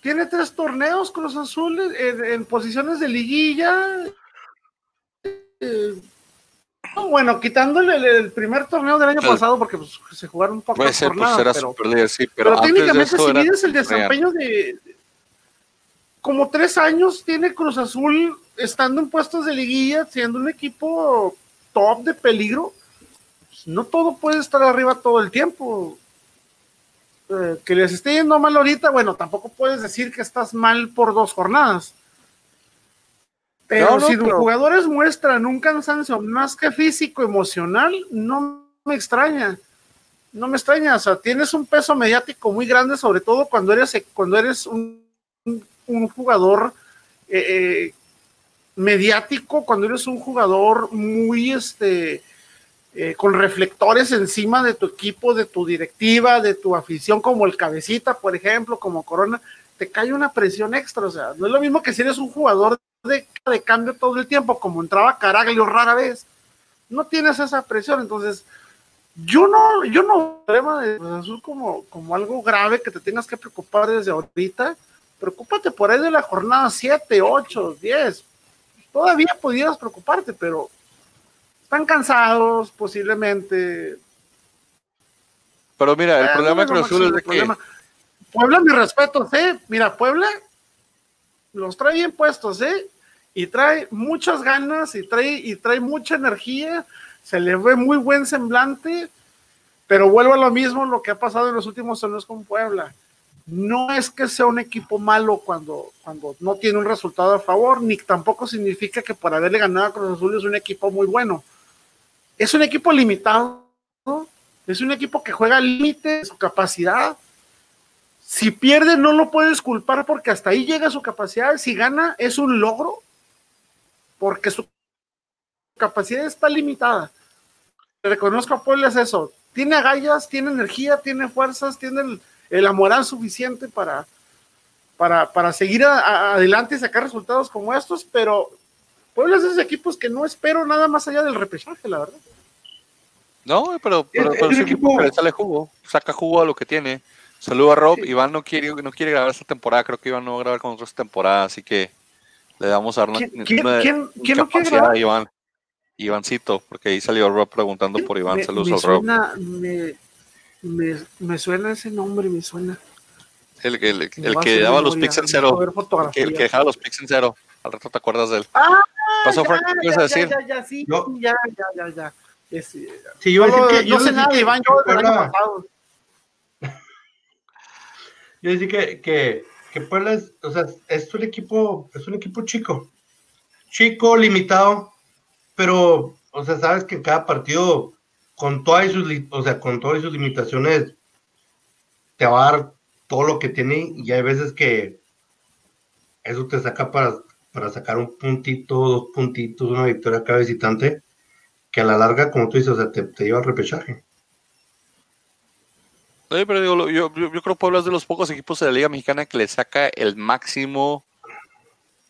Tiene tres torneos Cruz Azul en, posiciones de liguilla. Eh, bueno, quitándole el, primer torneo del año pasado porque pues, se jugaron un poco Puede ser, pues, pero, sí, pero, pero técnicamente si mides el desempeño de, como tres años tiene Cruz Azul estando en puestos de liguilla, siendo un equipo top de peligro. Pues, no todo puede estar arriba todo el tiempo. Eh, que les esté yendo mal ahorita, bueno, tampoco puedes decir que estás mal por dos jornadas. Pero si los jugadores muestran un cansancio más que físico, emocional, no me extraña. No me extraña, o sea, tienes un peso mediático muy grande, sobre todo cuando eres, cuando eres un un jugador eh, eh, mediático, cuando eres un jugador muy este, eh, con reflectores encima de tu equipo, de tu directiva, de tu afición, como el cabecita, por ejemplo, como Corona, te cae una presión extra. O sea, no es lo mismo que si eres un jugador de, cambio todo el tiempo, como entraba Caraglio rara vez. No tienes esa presión, entonces yo no, yo no problema de Azul como, como algo grave que te tengas que preocupar desde ahorita preocúpate por ahí de la jornada 7, 8, 10. Todavía pudieras preocuparte, pero están cansados posiblemente. Pero mira, el problema de Cruz es de que... Puebla, mi respeto, ¿eh? Mira, Puebla los trae bien puestos, ¿eh? Y trae muchas ganas y trae, y trae mucha energía, se le ve muy buen semblante, pero vuelvo a lo mismo lo que ha pasado en los últimos años con Puebla no es que sea un equipo malo cuando, cuando no tiene un resultado a favor, ni tampoco significa que por haberle ganado a Cruz Azul es un equipo muy bueno. Es un equipo limitado, Es un equipo que juega al límite de su capacidad. Si pierde, no lo puedes culpar porque hasta ahí llega su capacidad. Si gana, es un logro porque su capacidad está limitada. reconozco a Puebla es eso. Tiene agallas, tiene energía, tiene fuerzas, tiene el, el moral suficiente para, para, para seguir adelante y sacar resultados como estos, pero Puebla es de esos equipos que no espero nada más allá del repechaje, la verdad. No, pero, pero, pero es equipo que le sale jugo, saca jugo a lo que tiene. Saludo a Rob. Iván no quiere, no quiere grabar esta temporada, creo que Iván no va a grabar con nosotros esta temporada, así que le vamos a dar una, ¿Quién, una, ¿quién, ¿quién no quiere grabar? a Iván. Ivancito, porque ahí salió Rob preguntando por Iván. Saludos me al suena, Rob. Me, me, me, suena ese nombre, me suena. El, el, el, el que daba los picks en cero. El que dejaba los picks en cero. Al rato te acuerdas de él. Ah, pasó, Frank? ¿Qué ibas a decir? Ya, ya, sí, no. ya, ya, ya, ya. Es, sí, yo, no, que, yo no sé nada de Iván, yo del año pasado. Yo decía que, que, que Puebla es, o sea, es un equipo, es un equipo chico. Chico, limitado, pero, o sea, sabes que cada partido, con todas sus, o sea, con todas sus limitaciones, te va a dar todo lo que tiene y hay veces que eso te saca para, para sacar un puntito, dos puntitos, una victoria cada visitante, que a la larga, como tú dices, o sea, te, te lleva al repechaje. Sí, pero digo, yo, yo, yo creo que Puebla es de los pocos equipos de la Liga Mexicana que le saca el máximo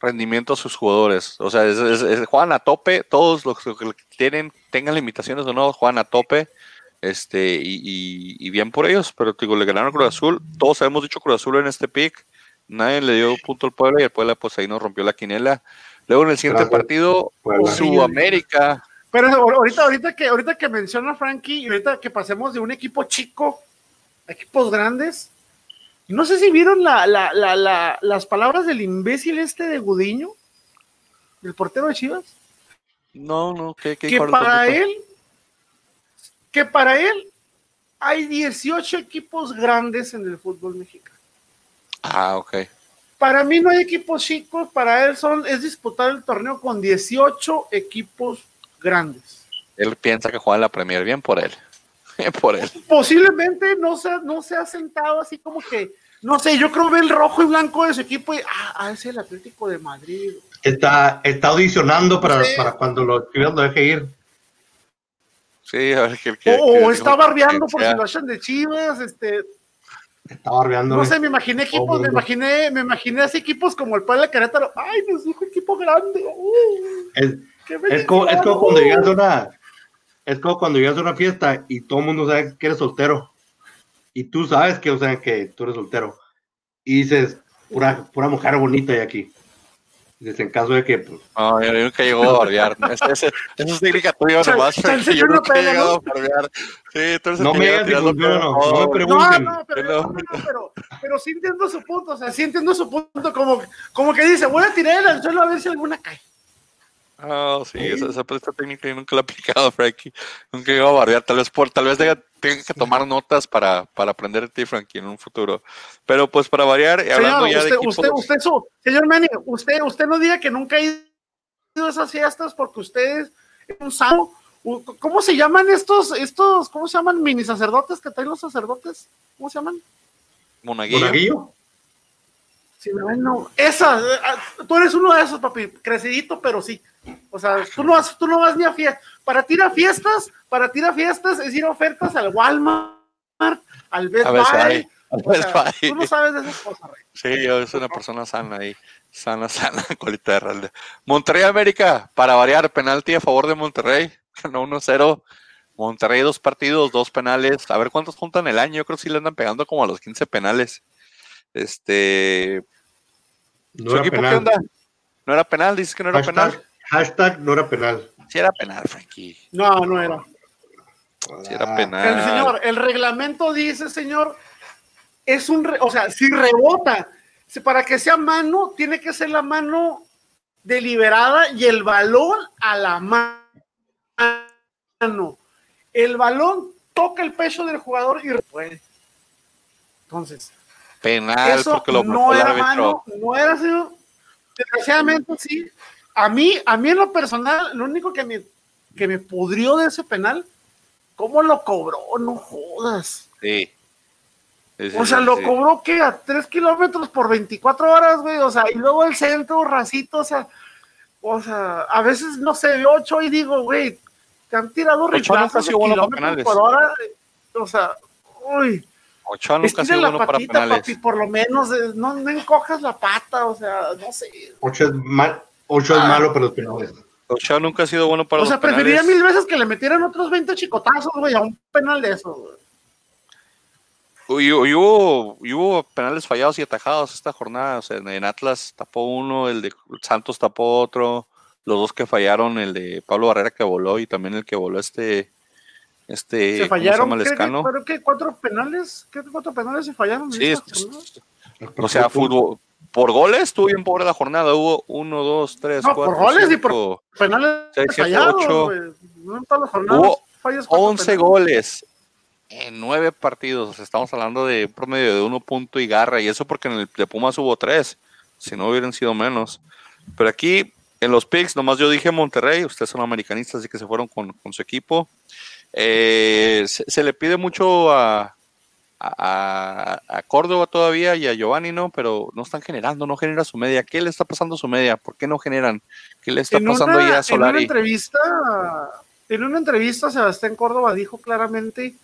rendimiento a sus jugadores. O sea, es, es, es, juegan a tope, todos los que tienen, tengan limitaciones o no, juegan a tope. Este, y, y, y bien por ellos, pero digo, le ganaron a Cruz Azul. Todos hemos dicho Cruz Azul en este pick. Nadie le dio punto al Puebla y el Puebla, pues ahí nos rompió la quinela. Luego en el siguiente Gracias. partido, Puebla. Sudamérica. Pero ahorita, ahorita que, ahorita que menciona Frankie, y ahorita que pasemos de un equipo chico a equipos grandes, no sé si vieron la, la, la, las palabras del imbécil este de Gudiño, el portero de Chivas. No, no, ¿qué, qué que para él, que para él hay 18 equipos grandes en el fútbol mexicano. Ah, ok. Para mí no hay equipos chicos, para él son, es disputar el torneo con 18 equipos grandes. Él piensa que juega en la Premier bien por él. por él. Posiblemente no se, no se ha sentado así como que, no sé, yo creo ve el rojo y blanco de su equipo y, ah, ah es el Atlético de Madrid. Está, está audicionando para, sí. para cuando lo escriban lo deje ir. Sí, a ver que, que, o, que, está barbeando por si lo echan de Chivas, este. Está barbeando. No sé, me imaginé equipos, oh, me imaginé, me imaginé así equipos como el Puebla Querétaro. Ay, nos dijo equipo grande. Uh, es, como, es como cuando llegas a una, es como cuando llegas a una fiesta y todo el mundo sabe que eres soltero. Y tú sabes que, o sea, que tú eres soltero. Y dices, pura, pura mujer bonita hay aquí. Dices, en caso de que, pues. No, yo nunca llegó a barbear. Eso es técnica tuya nomás. Yo nunca he llegado a barbear. Sí, tú eres no me digas no, no, no, me pregunten. No, no, pero, no, no, pero, pero sí entiendo su punto. O sea, sí entiendo su punto. Como, como que dice, voy a tirar el anzuelo a ver si alguna cae. Ah, oh, sí, esa, esa, esa, técnica yo nunca la he aplicado, Frankie. Nunca he llegado a barbear, tal vez por, tal vez tenga, tenga que tomar notas para, para aprender de ti, Frankie, en un futuro. Pero pues para variar, señor, hablando ya usted, de equipos... usted, usted, su, señor Manny, usted, usted no diga que nunca ha ido a esas fiestas porque usted es un sano. ¿Cómo se llaman estos, estos, cómo se llaman mini sacerdotes que traen los sacerdotes? ¿Cómo se llaman? Monaguillo. Monaguillo. Sí, bueno, esa, tú eres uno de esos, papi, crecidito, pero sí. O sea, tú no vas, tú no vas ni a fiestas. Para ti ir a fiestas, para ti ir a fiestas es ir a ofertas al Walmart, al Best a Buy. O sea, tú no sabes de esas cosas, Rey. Sí, yo soy una persona sana ahí. Sana, sana, colita de ralde. Monterrey América, para variar, penalti a favor de Monterrey. Ganó 1-0. Monterrey, dos partidos, dos penales. A ver cuántos juntan el año. Yo creo que sí le andan pegando como a los 15 penales. Este. No era penal. ¿qué onda? No era penal, dices que no era hashtag, penal. Hashtag no era penal. Sí era penal, Frankie. No, no era. Sí era penal. El señor, el reglamento dice, señor, es un, re, o sea, si rebota, si para que sea mano, tiene que ser la mano deliberada y el balón a la mano. El balón toca el pecho del jugador y puede. Entonces, penal eso porque lo no era mano, no era señor. Desgraciadamente sí. A mí, a mí en lo personal, lo único que me, que me pudrió de ese penal, ¿Cómo lo cobró? No jodas. Sí. o sea, lo cobró que a 3 kilómetros por 24 horas, güey. O sea, y luego el centro, racito, o sea, o sea, a veces no sé, 8 y digo, güey, te han tirado rechazos kilómetros por hora. O sea, uy. Ochoa nunca ha sido bueno para penales. Papi, por lo menos, eh, no, no, encojas la pata, o sea, no sé. Ocho es, mal, ocho es ah. malo para los penales. Ochoa nunca ha sido bueno para los penales. O sea, preferiría mil veces que le metieran otros 20 chicotazos, güey, a un penal de esos, güey. Y, hubo, hubo, penales fallados y atajados esta jornada. O sea, en Atlas tapó uno, el de Santos tapó otro, los dos que fallaron, el de Pablo Barrera que voló y también el que voló este este, se fallaron, ¿qué, qué, cuatro penales? ¿Qué cuatro penales se fallaron? Sí, o sea, fútbol, por goles estuvo bien pobre la jornada. Hubo uno, dos, tres, no, cuatro. Por goles y por penales seis, fallados. Ocho. No en todas las jornadas. Hubo once goles en nueve partidos. estamos hablando de un promedio de uno punto y garra. Y eso porque en el de Pumas hubo tres. Si no hubieran sido menos. Pero aquí, en los picks, nomás yo dije Monterrey. Ustedes son americanistas, así que se fueron con, con su equipo. Eh, se, le pide mucho a, a, Córdoba todavía y a Giovanni, ¿no? Pero no están generando, no genera su media. ¿Qué le está pasando a su media? ¿Por qué no generan? ¿Qué le está pasando ya a Solari? En una entrevista, en una entrevista, Sebastián Córdoba dijo claramente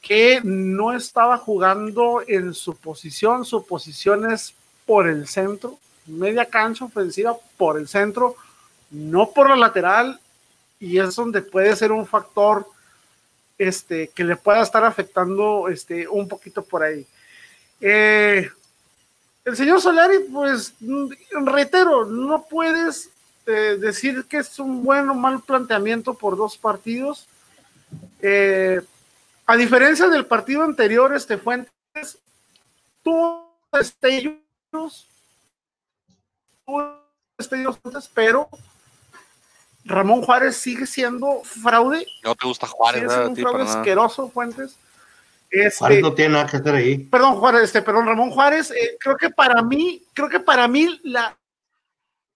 que no estaba jugando en su posición, su posición es por el centro, media cancha ofensiva por el centro, no por la lateral, y es donde puede ser un factor este, que le pueda estar afectando este, un poquito por ahí. Eh, el señor Solari, pues reitero, no puedes eh, decir que es un buen o mal planteamiento por dos partidos. Eh, a diferencia del partido anterior, este Fuentes tuvo destellos, pero Ramón Juárez sigue siendo fraude. No te gusta Juárez, sigue siendo un fraude asqueroso, Fuentes. Este, Juárez no tiene nada que hacer ahí. Perdón, Juárez, este, perdón, Ramón Juárez, eh, creo que para mí, creo que para mí la,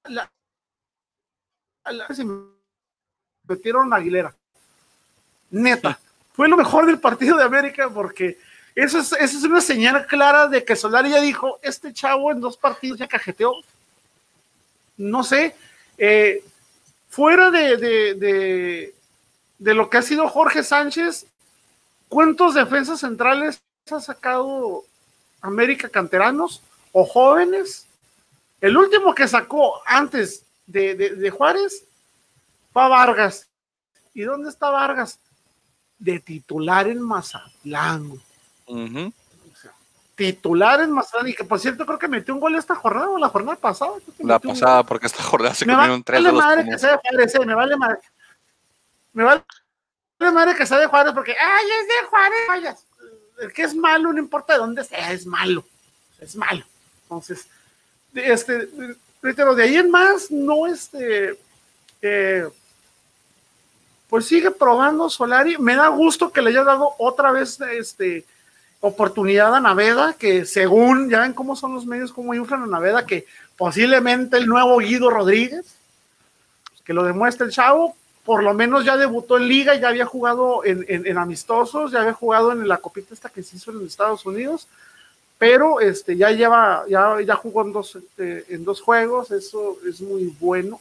la, la se metieron a Aguilera. Neta. Fue lo mejor del partido de América porque eso es, eso es una señal clara de que Solari ya dijo, este chavo en dos partidos ya cajeteó. No sé, eh, fuera de, lo que ha sido Jorge Sánchez, ¿cuántos defensas centrales ha sacado América Canteranos o jóvenes? El último que sacó antes de, Juárez fue Vargas. ¿Y dónde está Vargas? De titular en Mazatlán titular en Mazatlán y que por cierto creo que metió un gol esta jornada o la jornada pasada. La pasada, porque esta jornada se comió un 3 vale madre que sea de Juárez, eh, me vale madre. Me vale madre que sea de Juárez porque, ay, es de Juárez, vaya. El que es malo, no importa de dónde sea, es malo. Es malo. Entonces, este, pero de ahí en más, no este. Eh, pues sigue probando Solari. Me da gusto que le haya dado otra vez este oportunidad a Naveda, que según, ya ven cómo son los medios, cómo inflan a Naveda, que posiblemente el nuevo Guido Rodríguez, que lo demuestra el chavo, por lo menos ya debutó en liga, ya había jugado en, amistosos, ya había jugado en la copita esta que se hizo en Estados Unidos, pero este, ya lleva, ya, ya jugó en dos, este, en dos juegos, eso es muy bueno.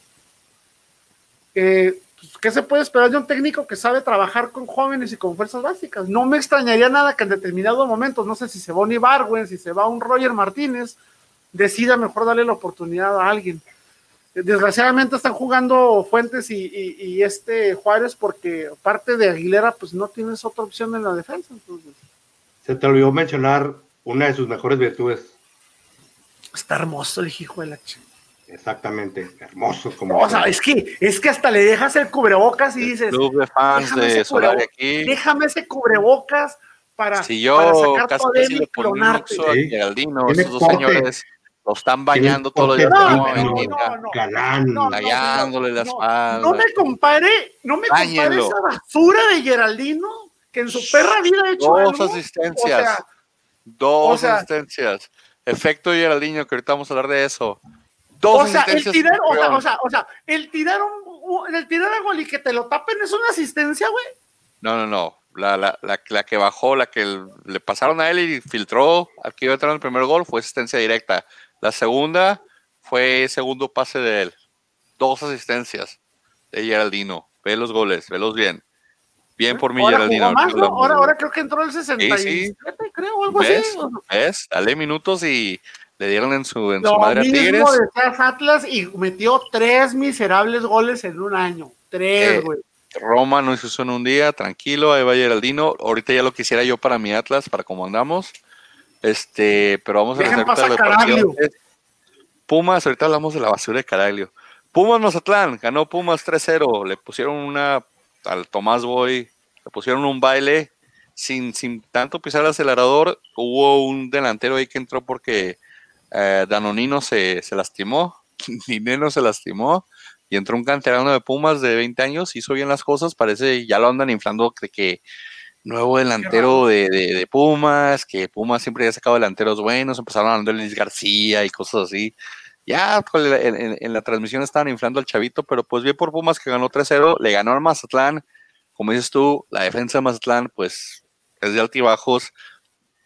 Eh, pues, ¿qué se puede esperar de un técnico que sabe trabajar con jóvenes y con fuerzas básicas? No me extrañaría nada que en determinados momentos, no sé si se va un Ibarwen, si se va un Roger Martínez, decida mejor darle la oportunidad a alguien. Desgraciadamente están jugando Fuentes y, este Juárez porque parte de Aguilera pues no tienes otra opción en la defensa. Se te olvidó mencionar una de sus mejores virtudes. Está hermoso el hijo de la chica. Exactamente, hermoso. Como o sea, es que, es que hasta le dejas el cubrebocas y dices. Club de fans de Solari aquí. Déjame ese cubrebocas para, si yo para sacar casi, casi le pongo a Geraldino, esos dos señores lo están bañando todo el día. No, no, no, no, la espalda. No me compare, no me compare esa basura de Geraldino que en su perra vida ha hecho Dos asistencias. dos asistencias. Efecto Geraldino, que ahorita vamos a hablar de eso o sea, el tirar, o sea, o sea, o sea, el tirar un, el tirar a gol y que te lo tapen es una asistencia, güey. No, no, no. La, la, la, la que bajó, la que le pasaron a él y filtró al que iba a entrar en el primer gol fue asistencia directa. La segunda fue segundo pase de él. Dos asistencias de Geraldino. Ve los goles, velos bien. Bien por mí, Ahora Geraldino. Ahora, ahora creo que entró el 67, creo, o algo ¿Ves? así. ¿Ves? Dale minutos y le dieron en su, en su madre a Tigres. decías Atlas y metió tres miserables goles en un año. Tres, Eh, güey. Roma no hizo eso en un día, tranquilo, ahí va Geraldino. Ahorita ya lo quisiera yo para mi Atlas, para cómo andamos. Este, pero vamos a hacer de. Pumas, ahorita hablamos de la basura de Caraglio. Pumas Mazatlán, ganó Pumas 3-0. Le pusieron una al Tomás Boy, le pusieron un baile sin, sin tanto pisar el acelerador. Hubo un delantero ahí que entró porque eh, Danonino se, se lastimó, Dineno se lastimó y entró un canterano de Pumas de 20 años, hizo bien las cosas, parece ya lo andan inflando de que nuevo delantero de, de- de Pumas, que Pumas siempre ha sacado delanteros buenos, empezaron hablando de Luis García y cosas así. Ya en, en- en la transmisión estaban inflando al chavito, pero pues bien por Pumas que ganó 3-0, le ganó al Mazatlán, como dices tú, la defensa de Mazatlán pues es de altibajos,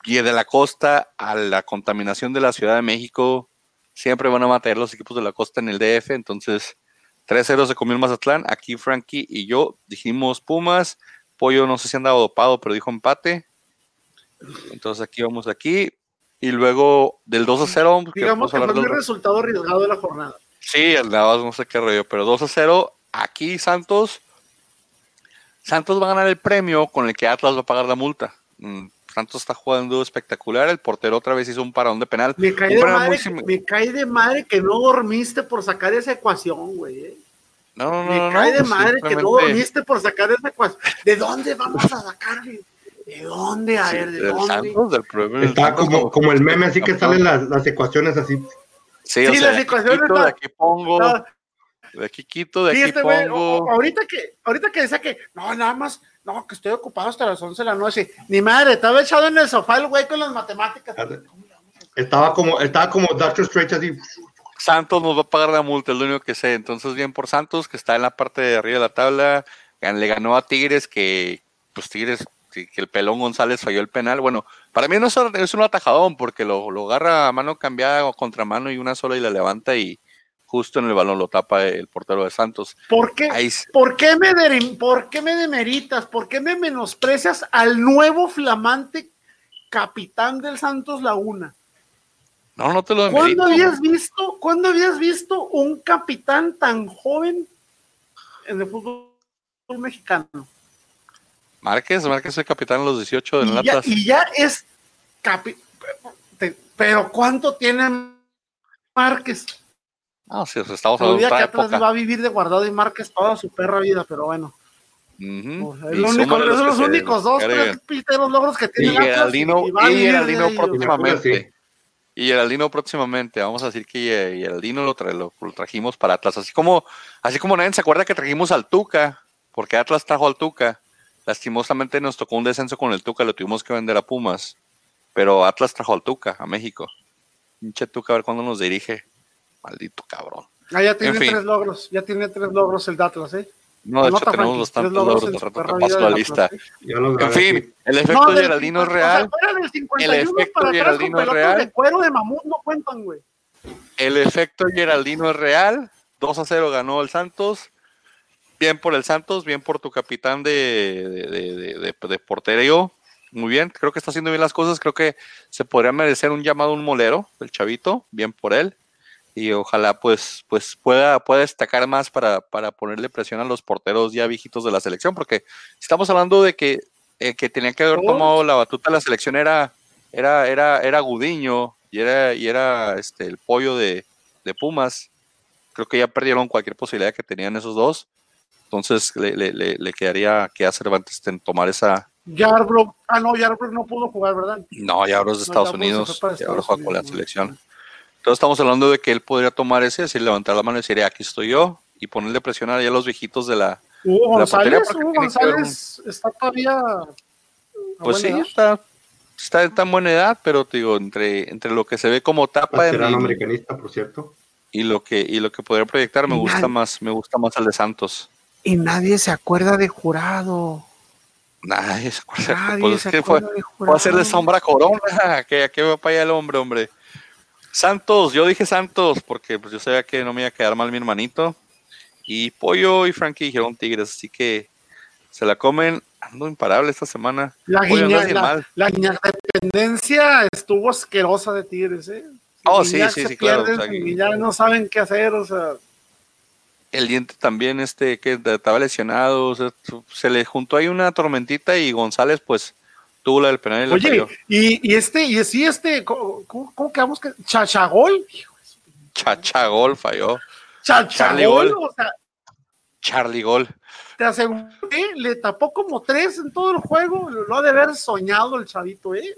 y de la costa a la contaminación de la Ciudad de México, siempre van a matar los equipos de la costa en el DF, entonces 3-0 se comió el Mazatlán, aquí Frankie y yo dijimos Pumas, Pollo no sé si andaba dopado, pero dijo empate, entonces aquí vamos aquí, y luego del 2-0, que Digamos vamos que a fue el resultado arriesgado de la jornada. Sí, el Navas no sé qué rollo, pero 2 a 0. Aquí Santos. Santos va a ganar el premio con el que Atlas va a pagar la multa. Santos está jugando espectacular. El portero otra vez hizo un parón de penal. Me cae, de madre, muy que- sim- me cae de madre que no dormiste por sacar esa ecuación, güey. eh. No, no, no. Me no, cae de pues madre que no dormiste por sacar esa ecuación. ¿De dónde vamos a sacar? ¿De dónde? A sí, ver, ¿de del dónde? Santos, del Está Santos como, como el meme, así que salen las, las ecuaciones así. Sí, o Sí, sea, las de aquí ecuaciones quito, de aquí pongo, de aquí quito, de sí, aquí este pongo. o- ahorita que, ahorita que decía que, no, nada más, no, que estoy ocupado hasta las 11 de la noche. Ni madre, estaba echado en el sofá el güey con las matemáticas. Estaba como, estaba como Doctor Strange así. Santos nos va a pagar la multa, es lo único que sé. Entonces, bien por Santos, que está en la parte de arriba de la tabla. Le ganó a Tigres, que pues Tigres, que que el pelón González falló el penal. Bueno, para mí no es, es un atajadón, porque lo, lo agarra a mano cambiada o contra mano y una sola y la levanta y justo en el balón lo tapa el portero de Santos. ¿Por qué? Ahí ¿Por qué, me derim- ¿Por qué me demeritas? ¿Por qué me menosprecias al nuevo flamante capitán del Santos Laguna? no, no te lo ¿Cuándo demerito. habías visto, ¿cuándo habías visto un capitán tan joven en el fútbol mexicano? Márquez, Márquez es el capitán de los 18 del Y ya, Atlas. y ya es capi- te- pero ¿cuánto tiene Márquez? No, sí, o sea, estamos hablando de olvida que otra Atlas época. va a vivir de guardado y Márquez toda su perra vida, pero bueno. Ujú. Pues, es Y lo único- súmale esos son los únicos dos, agreguen. tres piteros logros que Y tiene Atlas. Geraldino, y y Geraldino próximamente. Y Geraldino próximamente. Vamos a decir que Ge- Geraldino lo, tra- lo, lo trajimos para Atlas. Así como, así como nadie se acuerda que trajimos al Tuca, porque Atlas trajo al Tuca. Lastimosamente nos tocó un descenso con el Tuca, lo tuvimos que vender a Pumas. Pero Atlas trajo al Tuca, a México. Pinche Tuca, a ver cuándo nos dirige. Maldito cabrón. Ah, ya tiene En fin. tres logros, ya tiene tres logros el de Atlas, ¿eh? No, de hecho tenemos bastantes tres logros De rato la lista. ¿eh? En fin, el efecto No, Geraldino es 50, o sea, real. fuera del 51 efecto para Geraldino es real. de cuero de mamut no cuentan, güey. El efecto Geraldino es real. 2 a 0 ganó el Santos. Bien por el Santos, bien por tu capitán de, de, de, de- de- de porterio. Muy bien, creo que está haciendo bien las cosas. Creo que se podría merecer un llamado un molero, el chavito. Bien por él. Y ojalá pues, pues pueda, pueda destacar más para, para ponerle presión a los porteros ya viejitos de la selección. Porque estamos hablando de que, eh, que tenía que haber tomado la batuta de la selección era, era, era, era Gudiño y era, y era este, el pollo de, de Pumas. Creo que ya perdieron cualquier posibilidad que tenían esos dos. Entonces le, le, le, le quedaría que a Cervantes en tomar esa. Yarbrough, ah, no, Yarbrough no pudo jugar, ¿verdad? No, ya ahora es de No, Estados ya, pues, Unidos. se fue para Y ahora Estados juega con la selección. Entonces estamos hablando de que él podría tomar ese, así levantar la mano y decir, aquí estoy yo, y ponerle presión a ya los viejitos de la. Hugo González, Hugo que González está todavía. a Pues sí, edad. está, está en tan buena edad, pero te digo, entre, entre lo que se ve como tapa Veterano y, americanista, por cierto. y lo que y lo que podría proyectar, me Y gusta nadie- más, me gusta más el de Santos. Y nadie se acuerda de jurado. Nadie se acuerda. Nadie Pues se es que fue, acuerda de fue a hacerle Jurado. sombra a Corona. que a qué va para allá el hombre, hombre. Santos, yo dije Santos porque pues yo sabía que no me iba a quedar mal mi hermanito. Y Pollo y Frankie dijeron Tigres, así que se la comen. Ando imparable esta semana. La, Pollo, guiña, la, la guiña dependencia estuvo asquerosa de Tigres, ¿eh? Oh, sí, sí, sí, claro, pierden, o sea, si ya no saben qué hacer, o sea, El diente también, este, que estaba lesionado. o sea, se le juntó ahí una tormentita y González, pues, tuvo la del penal Oye, y, y este, y sí, este, ¿cómo, quedamos? que- Chachagol, Chachagol falló. Chachagol, Charlie Gol. o sea, Charlie Gol. te aseguro que le tapó como tres en todo el juego, lo ha de haber soñado el chavito, ¿eh?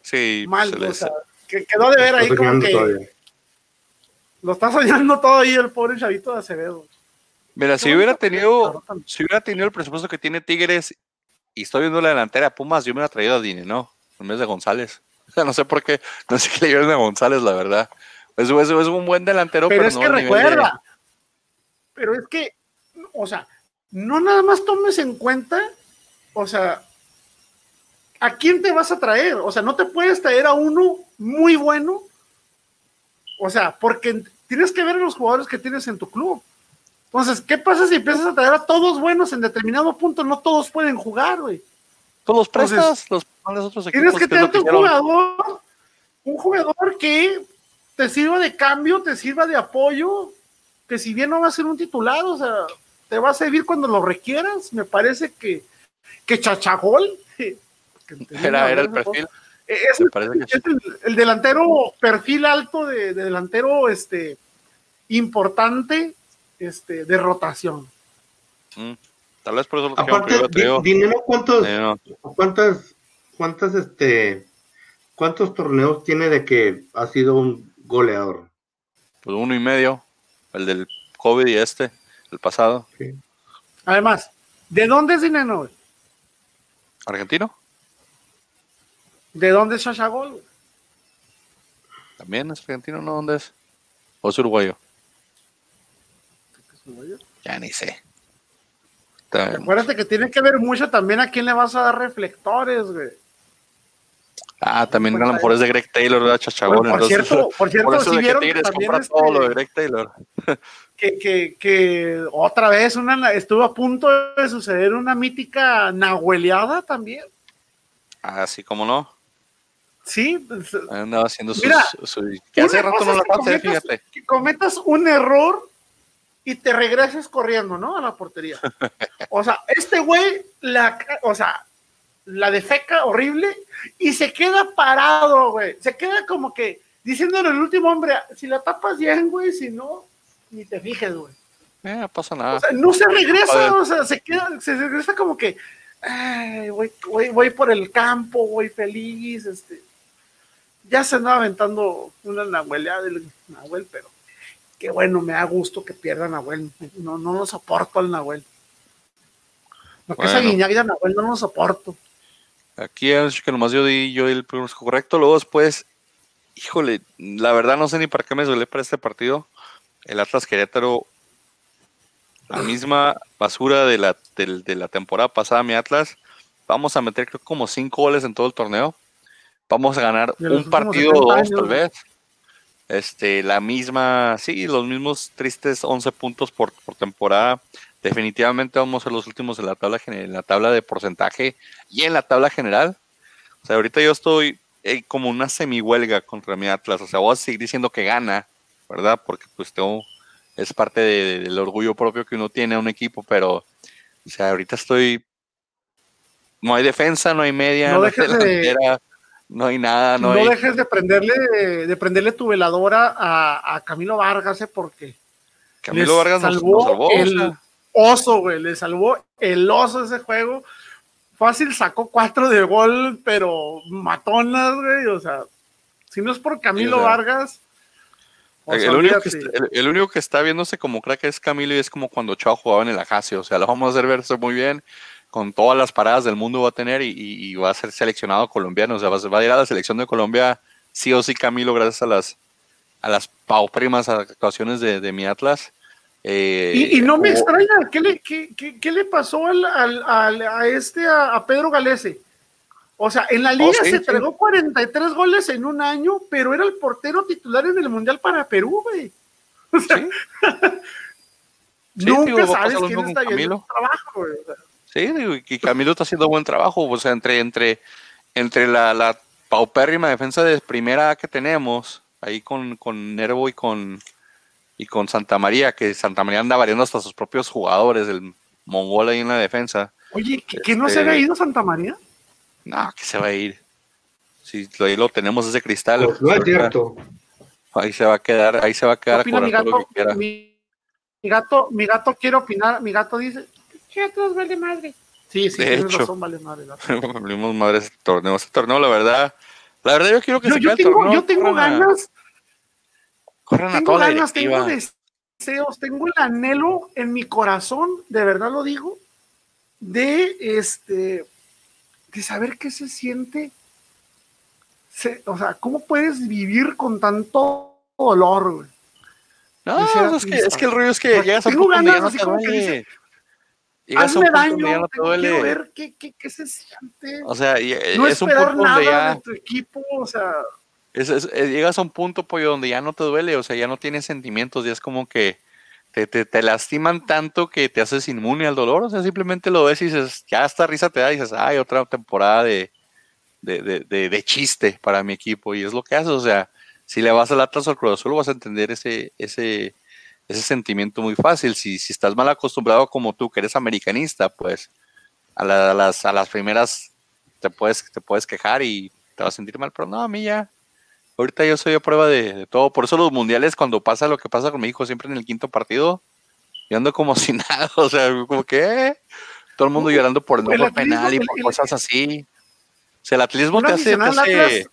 Sí, Mal, se le- o sea, que quedó de ver ahí Está como soñando que todavía. lo está soñando todo ahí el pobre chavito de Acevedo. Mira, si hubiera tenido, si hubiera tenido el presupuesto que tiene Tigres y estoy viendo la delantera de Pumas, yo me hubiera traído a Dine, ¿no? En vez de González. O sea, no sé por qué, no sé qué le dieron a González, la verdad. Es, es- es un buen delantero, Pero pero, es no que de- recuerda, pero es que, o sea, no nada más tomes en cuenta, o sea, ¿a quién te vas a traer? O sea, no te puedes traer a uno muy bueno, o sea, porque tienes que ver a los jugadores que tienes en tu club. Entonces, ¿qué pasa si empiezas a traer a todos buenos en determinado punto? No todos pueden jugar, güey. Tú los Entonces, prestas, los pones a otros equipos. Tienes que es tener un jugador, un jugador que te sirva de cambio, te sirva de apoyo, que si bien no va a ser un titular, o sea, te va a servir cuando lo requieras. Me parece que, que Chachagol que Era, era el perfil. es, que es el, el delantero perfil alto de, de delantero este importante este de rotación. Mm, Tal vez por eso lo Aparte, primero, di- dinero, ¿cuántos, Eh, no. cuántas, cuántas, este, cuántos torneos tiene de que ha sido un goleador? Pues uno y medio, el del COVID y este, el pasado. Además, ¿de dónde es dinero? ¿Argentino? ¿De dónde es Chachagol? güey? ¿También es argentino? ¿No? ¿Dónde es? ¿O es uruguayo? Ya ni sé. Está- Acuérdate que tiene que ver mucho también a quién le vas a dar reflectores, güey. Ah, también a lo Pues, mejor es de Greg Taylor, ¿verdad? Chachabón. Bueno, por entonces, cierto, por cierto, por eso si de que vieron que Tigres también compra este, todo lo de Greg Taylor. que, que, que otra vez una, estuvo a punto de suceder una mítica nahueleada también. Así como no. Sí, pues, Andaba haciendo sus. Mira, su- que hace rato no la cometas- fíjate. que cometas un error y te regreses corriendo, ¿no? A la portería. O sea, este güey, la, o sea, la defeca horrible y se queda parado, güey. Se queda como que diciéndole al último hombre, si la tapas bien, güey, si no, ni te fijes, güey. Eh, no pasa nada. O sea, no se regresa, o sea, se queda, se regresa como que, ay, voy, voy, voy por el campo, voy feliz, este. Ya se andaba aventando una nahueleada del Nahuel, pero qué bueno, me da gusto que pierda Nahuel. No, no lo soporto al Nahuel. Lo que es Bueno. Aguiñac y a Nahuel no lo soporto. Aquí es que nomás yo di, yo el pronóstico correcto. Luego después, híjole, la verdad no sé ni para qué me duele para este partido. El Atlas Querétaro, la misma basura de la, del- de la temporada pasada, mi Atlas. Vamos a meter creo como cinco goles en todo el torneo. Vamos a ganar De un partido o 70 dos, tal vez. Este, la misma, sí, los mismos tristes 11 puntos por, por temporada. Definitivamente vamos a ser los últimos en la tabla en la tabla de porcentaje y en la tabla general. O sea, ahorita yo estoy eh, como una semi-huelga contra mi Atlas. O sea, voy a seguir diciendo que gana, ¿verdad? Porque pues tengo, es parte de- del orgullo propio que uno tiene a un equipo, pero, o sea, ahorita estoy, no hay defensa, no hay media, No no, hay de- no hay nada, no, No, hay... dejes de prenderle, de prenderle tu veladora a, a Camilo Vargas, ¿eh? porque Camilo Vargas nos, salvó nos salvó. o el sea, oso, güey. Le salvó el oso ese juego. Fácil sacó cuatro de gol, pero matonas, güey. O sea, si no es por Camilo Sí, o sea, Vargas. el, único que el, el único que está viéndose como crack es Camilo y es como cuando Chao jugaba en el Ajacio. O sea, lo vamos a hacer verse muy bien. Con todas las paradas del mundo va a tener y, y- y va a ser seleccionado colombiano. O sea, va, a ser- va a ir a la selección de Colombia sí o sí Camilo gracias a las a las pauprimas actuaciones de, de mi Atlas. Eh, y, no me extraña, ¿qué le, qué, qué- qué le pasó al, al- al- a este, a, a Pedro Galese? O sea, en la liga Oh, sí, se sí. entregó 43 goles en un año, pero era el portero titular en el Mundial para Perú, güey. O sea, Sí. Sí, nunca sabes quién está Camilo. el trabajo, güey. Sí, y Camilo está haciendo buen trabajo, o sea, entre, entre, entre la, la paupérrima defensa de primera que tenemos, ahí con, con Nervo y con, y con Santa María, que Santa María anda variando hasta sus propios jugadores, el mongol ahí en la defensa. Oye, ¿que, que no se Este- había ido Santa María? No, que se va a ir. Si ahí lo tenemos ese cristal. Pues no es cierto. Ahí se va a quedar, ahí se va a quedar Opina mi cobrar todo lo gato, que quiera. mi, mi gato, mi gato quiere opinar, mi gato dice, ¿qué otros vale madre? Sí, sí, De tienes hecho. razón, vale madre. gato. Volvimos madre este torneo. Este torneo, la verdad, la verdad yo quiero que Yo, se yo acabe el tengo, torneo. yo tengo corran a- ganas, corran a tengo toda la ganas, tengo deseos, tengo el anhelo en mi corazón, de verdad lo digo, de este, de saber qué se siente. se- o sea, ¿cómo puedes vivir con tanto dolor, güey? No, es que, es que el rollo es que llegas a un tengo punto donde ya ganas no así te como que duele. Llegas a Hazme un punto donde daño, ya no te duele. ver qué, qué, qué se siente. O sea, y- no es un punto donde ya de tu equipo, o sea, es- es- eh, llegas a un punto, pollo, donde ya no te duele, o sea, ya no tienes sentimientos, ya es como que te, te, te lastiman tanto que te haces inmune al dolor, o sea, simplemente lo ves y dices, ya esta risa te da y dices, ay, otra temporada de, de, de, de- de chiste para mi equipo, y es lo que haces, o sea, si le vas al Atlas o al Cruz Azul vas a entender ese, ese, ese sentimiento muy fácil, si, si estás mal acostumbrado como tú, que eres americanista, pues a, la- a las, a las primeras te puedes, te puedes quejar y te vas a sentir mal, pero no, a mí ya, ahorita yo soy a prueba de, de todo, por eso los mundiales cuando pasa lo que pasa con mi hijo, siempre en el quinto partido, yo ando como si nada, o sea, como que todo el mundo llorando por nuevo atlismo, penal y por cosas así. O sea, el atlismo Un te hace, te hace,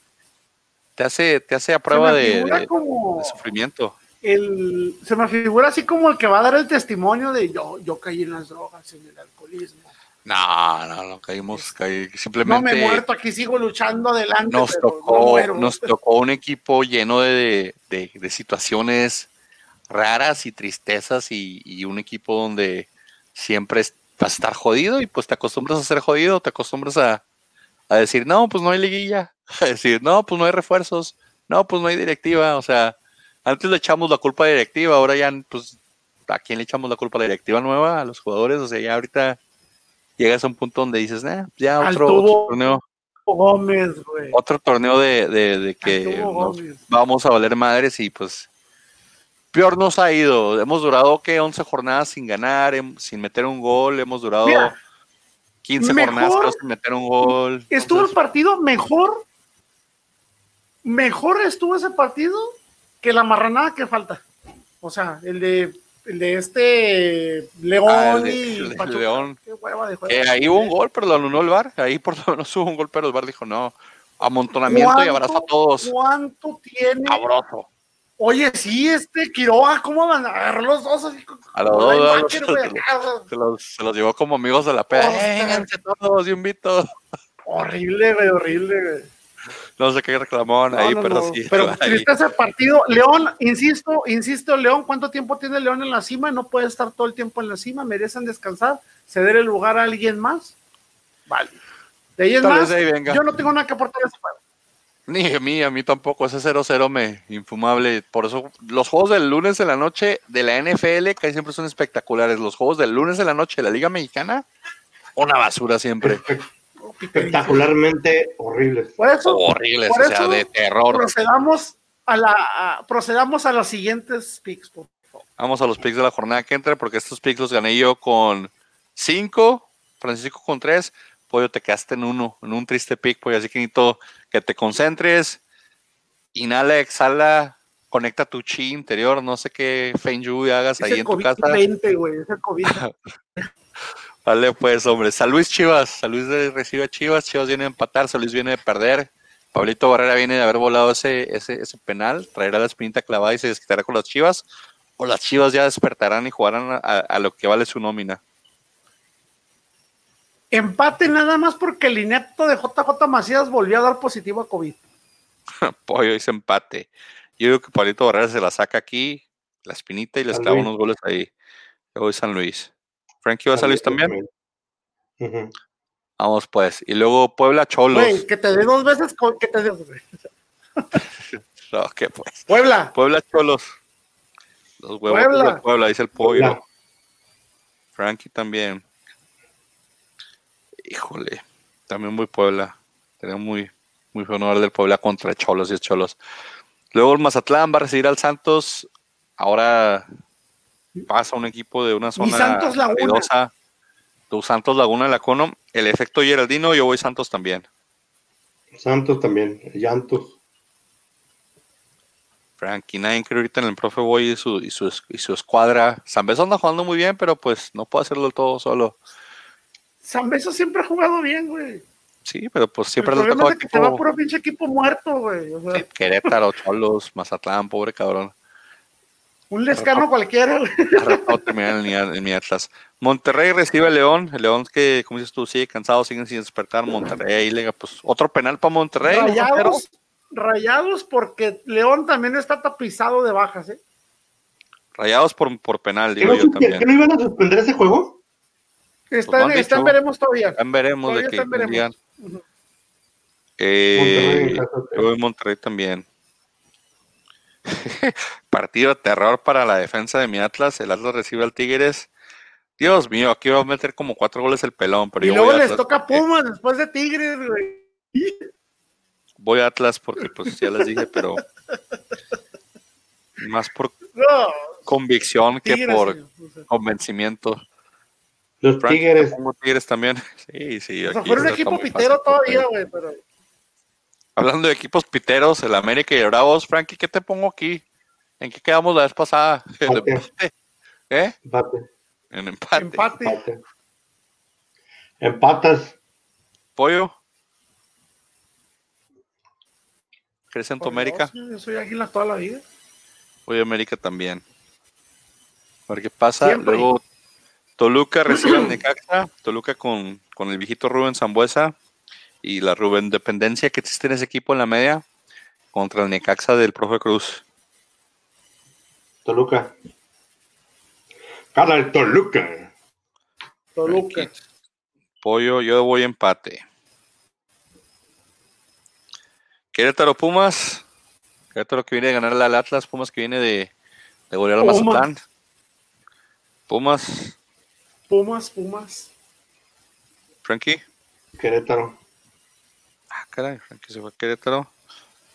te hace, te hace a prueba me de, figura de- como de sufrimiento. El, se me figura así como el que va a dar el testimonio de yo, yo caí en las drogas, en el alcoholismo. No, no, no caímos, caí, No me simplemente he muerto, aquí sigo luchando adelante. nos pero tocó, nos tocó un equipo lleno de, de- de situaciones raras y tristezas y, y un equipo donde siempre vas a estar jodido y pues te acostumbras a ser jodido, te acostumbras a, a decir, no, pues no hay liguilla, a decir, no, pues no hay refuerzos, no, pues no hay directiva, o sea, antes le echamos la culpa a la directiva, ahora ya, pues, ¿a quién le echamos la culpa? ¿A la directiva nueva? ¿A los jugadores? O sea, ya ahorita llegas a un punto donde dices, nah, ya otro, torneo Gómez, güey. otro torneo de, de- de que nos vamos a valer madres y pues peor nos ha ido. Hemos durado que 11 jornadas sin ganar, sin meter un gol, hemos durado Mira, 15 mejor jornadas creo, sin meter un gol. Estuvo el partido mejor, mejor estuvo ese partido que la marranada que falta. O sea, el de, el de este León Ah, de- y el Pachuca. León. Qué hueva de juego. que ahí hubo un gol, pero lo anuló el bar. Ahí por lo menos hubo un gol, pero el bar dijo no. Amontonamiento y abrazo a todos. ¿Cuánto tiene? Oye, sí, este Quiroga, ¿cómo van a agarrar los dos así? A los dos, los Se los, se los llevó como amigos de la peda. ¡Eh, vénganse todos, y un vito. Horrible, güey, horrible, güey. No sé qué reclamaban No, ahí, no, pero no. sí. Pero triste ese partido. León, insisto, insisto, León, ¿cuánto tiempo tiene León en la cima? No puede estar todo el tiempo en la cima, merecen descansar, ceder el lugar a alguien más. Vale. De ahí en vez más, ahí venga. yo no tengo nada que aportar a ese juego. Ni a mí, a mí tampoco. Ese 0-0 me infumable. Por eso, los juegos del lunes de la noche de la NFL, que siempre son espectaculares. Los juegos del lunes de la noche de la Liga Mexicana, una basura siempre. Espectacularmente horribles. Por eso, Horribles, por o sea, de terror. procedamos a la a- procedamos a los siguientes picks, por favor. Vamos a los picks de la jornada que entra, porque estos picks los gané yo con 5, Francisco con 3. Pollo, te quedaste en uno, en un triste pick, pollo. Así que necesito que te concentres. Inhala, exhala, conecta tu chi interior. No sé qué Feng Shui hagas Es ahí el en tu casa. COVID-20, güey, es el COVID. Vale, pues, hombre. San Luis Chivas. San Luis de- recibe a Chivas. Chivas viene a empatar. San Luis viene de perder. Pablito Barrera viene de haber volado ese, ese, ese penal. Traerá la espinita clavada y se desquitará con las Chivas. O las Chivas ya despertarán y jugarán a, a lo que vale su nómina. Empate nada más porque el inepto de JJ Macías volvió a dar positivo a COVID. Pollo ese empate. Yo digo que Pablito Barrera se la saca aquí. la espinita y les San Luis. unos goles ahí. Yo voy San Luis. Frankie, ¿vas a San Luis también? Vamos pues. Y luego Puebla Cholos. Güey, que te dé dos veces, con- que te dé. güey. No, ¿qué pues? Puebla. Puebla Cholos. Los huevos Puebla. de Puebla, dice el pollo. Puebla. Frankie también. Híjole, también muy Puebla. Tenía muy, muy hablar del Puebla contra Cholos y Cholos. Luego el Mazatlán va a recibir al Santos. Ahora pasa un equipo de una zona Santos Laguna. ruidosa. Tu Santos Laguna de la Cono. El efecto Geraldino, yo voy Santos también. Santos también, Llantos. Frankie Nine, creo ahorita en el profe Boy y su, y su, y su escuadra. San Beso anda jugando muy bien, pero pues no puede hacerlo todo solo. San Beso siempre ha jugado bien, güey. Sí, pero pues siempre el le problema tocó es de que te va puro pinche equipo muerto, güey. O sea, Sí, Querétaro, Cholos, Mazatlán, pobre cabrón. Un lescano cualquiera, ratado terminar en mi, en mi Atlas. Monterrey recibe a León. El León que, como dices tú, sigue cansado, siguen sin despertar. Monterrey ahí le pues otro penal para Monterrey. Rayados, rayados porque León también está tapizado de bajas, ¿eh? Rayados por, por penal, ¿Qué digo no, yo también. ¿qué no iban a suspender ese juego? Está, Pues no han en, está en veremos todavía. Veremos de Todavía que está en veremos. Ujú. Eh, Monterrey a Monterrey también. Partido de terror para la defensa de mi Atlas. El Atlas recibe al Tigres. Dios mío, aquí va a meter como cuatro goles el pelón. Pero Y yo luego voy a les Atlas toca porque- Pumas después de Tigres, güey. Voy a Atlas porque pues ya les dije, pero más por No, convicción que por señor. O sea, convencimiento. Los Frank, Tigres. Tigres también. Sí, sí. o sea, aquí fuera un equipo pitero todavía, güey, pero Hablando de equipos piteros, el América y el Bravos, Frankie, ¿qué te pongo aquí? ¿En qué quedamos la vez pasada? ¿En Empate. empate? ¿Eh? Empate. En empate. empate. Empate. Empatas. ¿Pollo? ¿Crees en tu Por América? Dios, Yo soy águila toda la vida. Voy a América también. A ver qué pasa. Siempre. Luego Toluca recibe al Necaxa. Toluca con, con el viejito Rubén Zambuesa y la Rubén dependencia que existe en ese equipo en la media contra el Necaxa del profe Cruz. Toluca. Gana el Toluca. Toluca. Aquí. Pollo, yo voy empate. Querétaro Pumas. Querétaro que viene de ganarle al Atlas. Pumas que viene de, de golear al Pumas. Mazatlán. Pumas. Pumas, Pumas. Frankie. Querétaro. Ah, caray, Frankie se fue a Querétaro.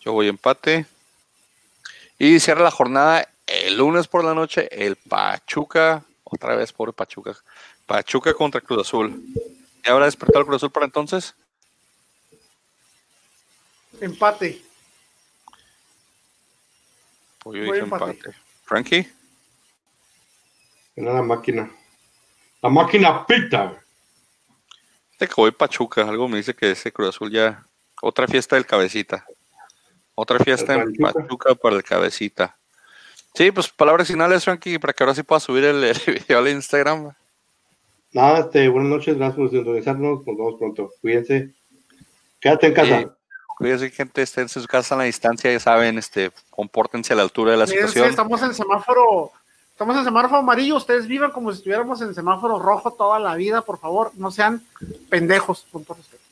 Yo voy empate. Y cierra la jornada el lunes por la noche. El Pachuca. Otra vez, pobre Pachuca. Pachuca contra Cruz Azul. ¿Ya habrá despertado el Cruz Azul para entonces? Empate. Pues yo Voy dije empate. empate. Frankie. Gana la máquina. La máquina pita. Este que voy Pachuca. Algo me dice que ese Cruz Azul ya. Otra fiesta del cabecita. Otra fiesta en Pachuca. Para el cabecita. Sí, pues palabras finales, Frankie, para que ahora sí pueda subir el, el video al Instagram. Nada, este, buenas noches, gracias por sintonizarnos. Nos vemos pronto. Cuídense. Quédate en casa. Sí. Cuídense, gente, estén en su casa a la distancia, ya saben, este, compórtense a la altura de la situación. estamos en semáforo, estamos en semáforo amarillo, ustedes vivan como si estuviéramos en semáforo rojo toda la vida, por favor, no sean pendejos, con todo respeto.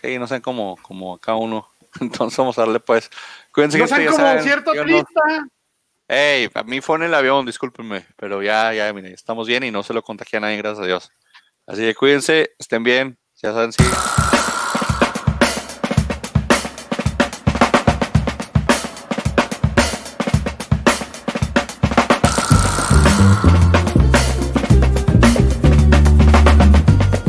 Sí, no sean como, como acá uno. Entonces vamos a darle pues. Cuídense, No gente, sean como saben, cierto yo no-. Ey, a mí fue en el avión, discúlpenme, pero ya, ya, mire, estamos bien y no se lo contagié a nadie, gracias a Dios. Así que cuídense, estén bien, ya saben, sí.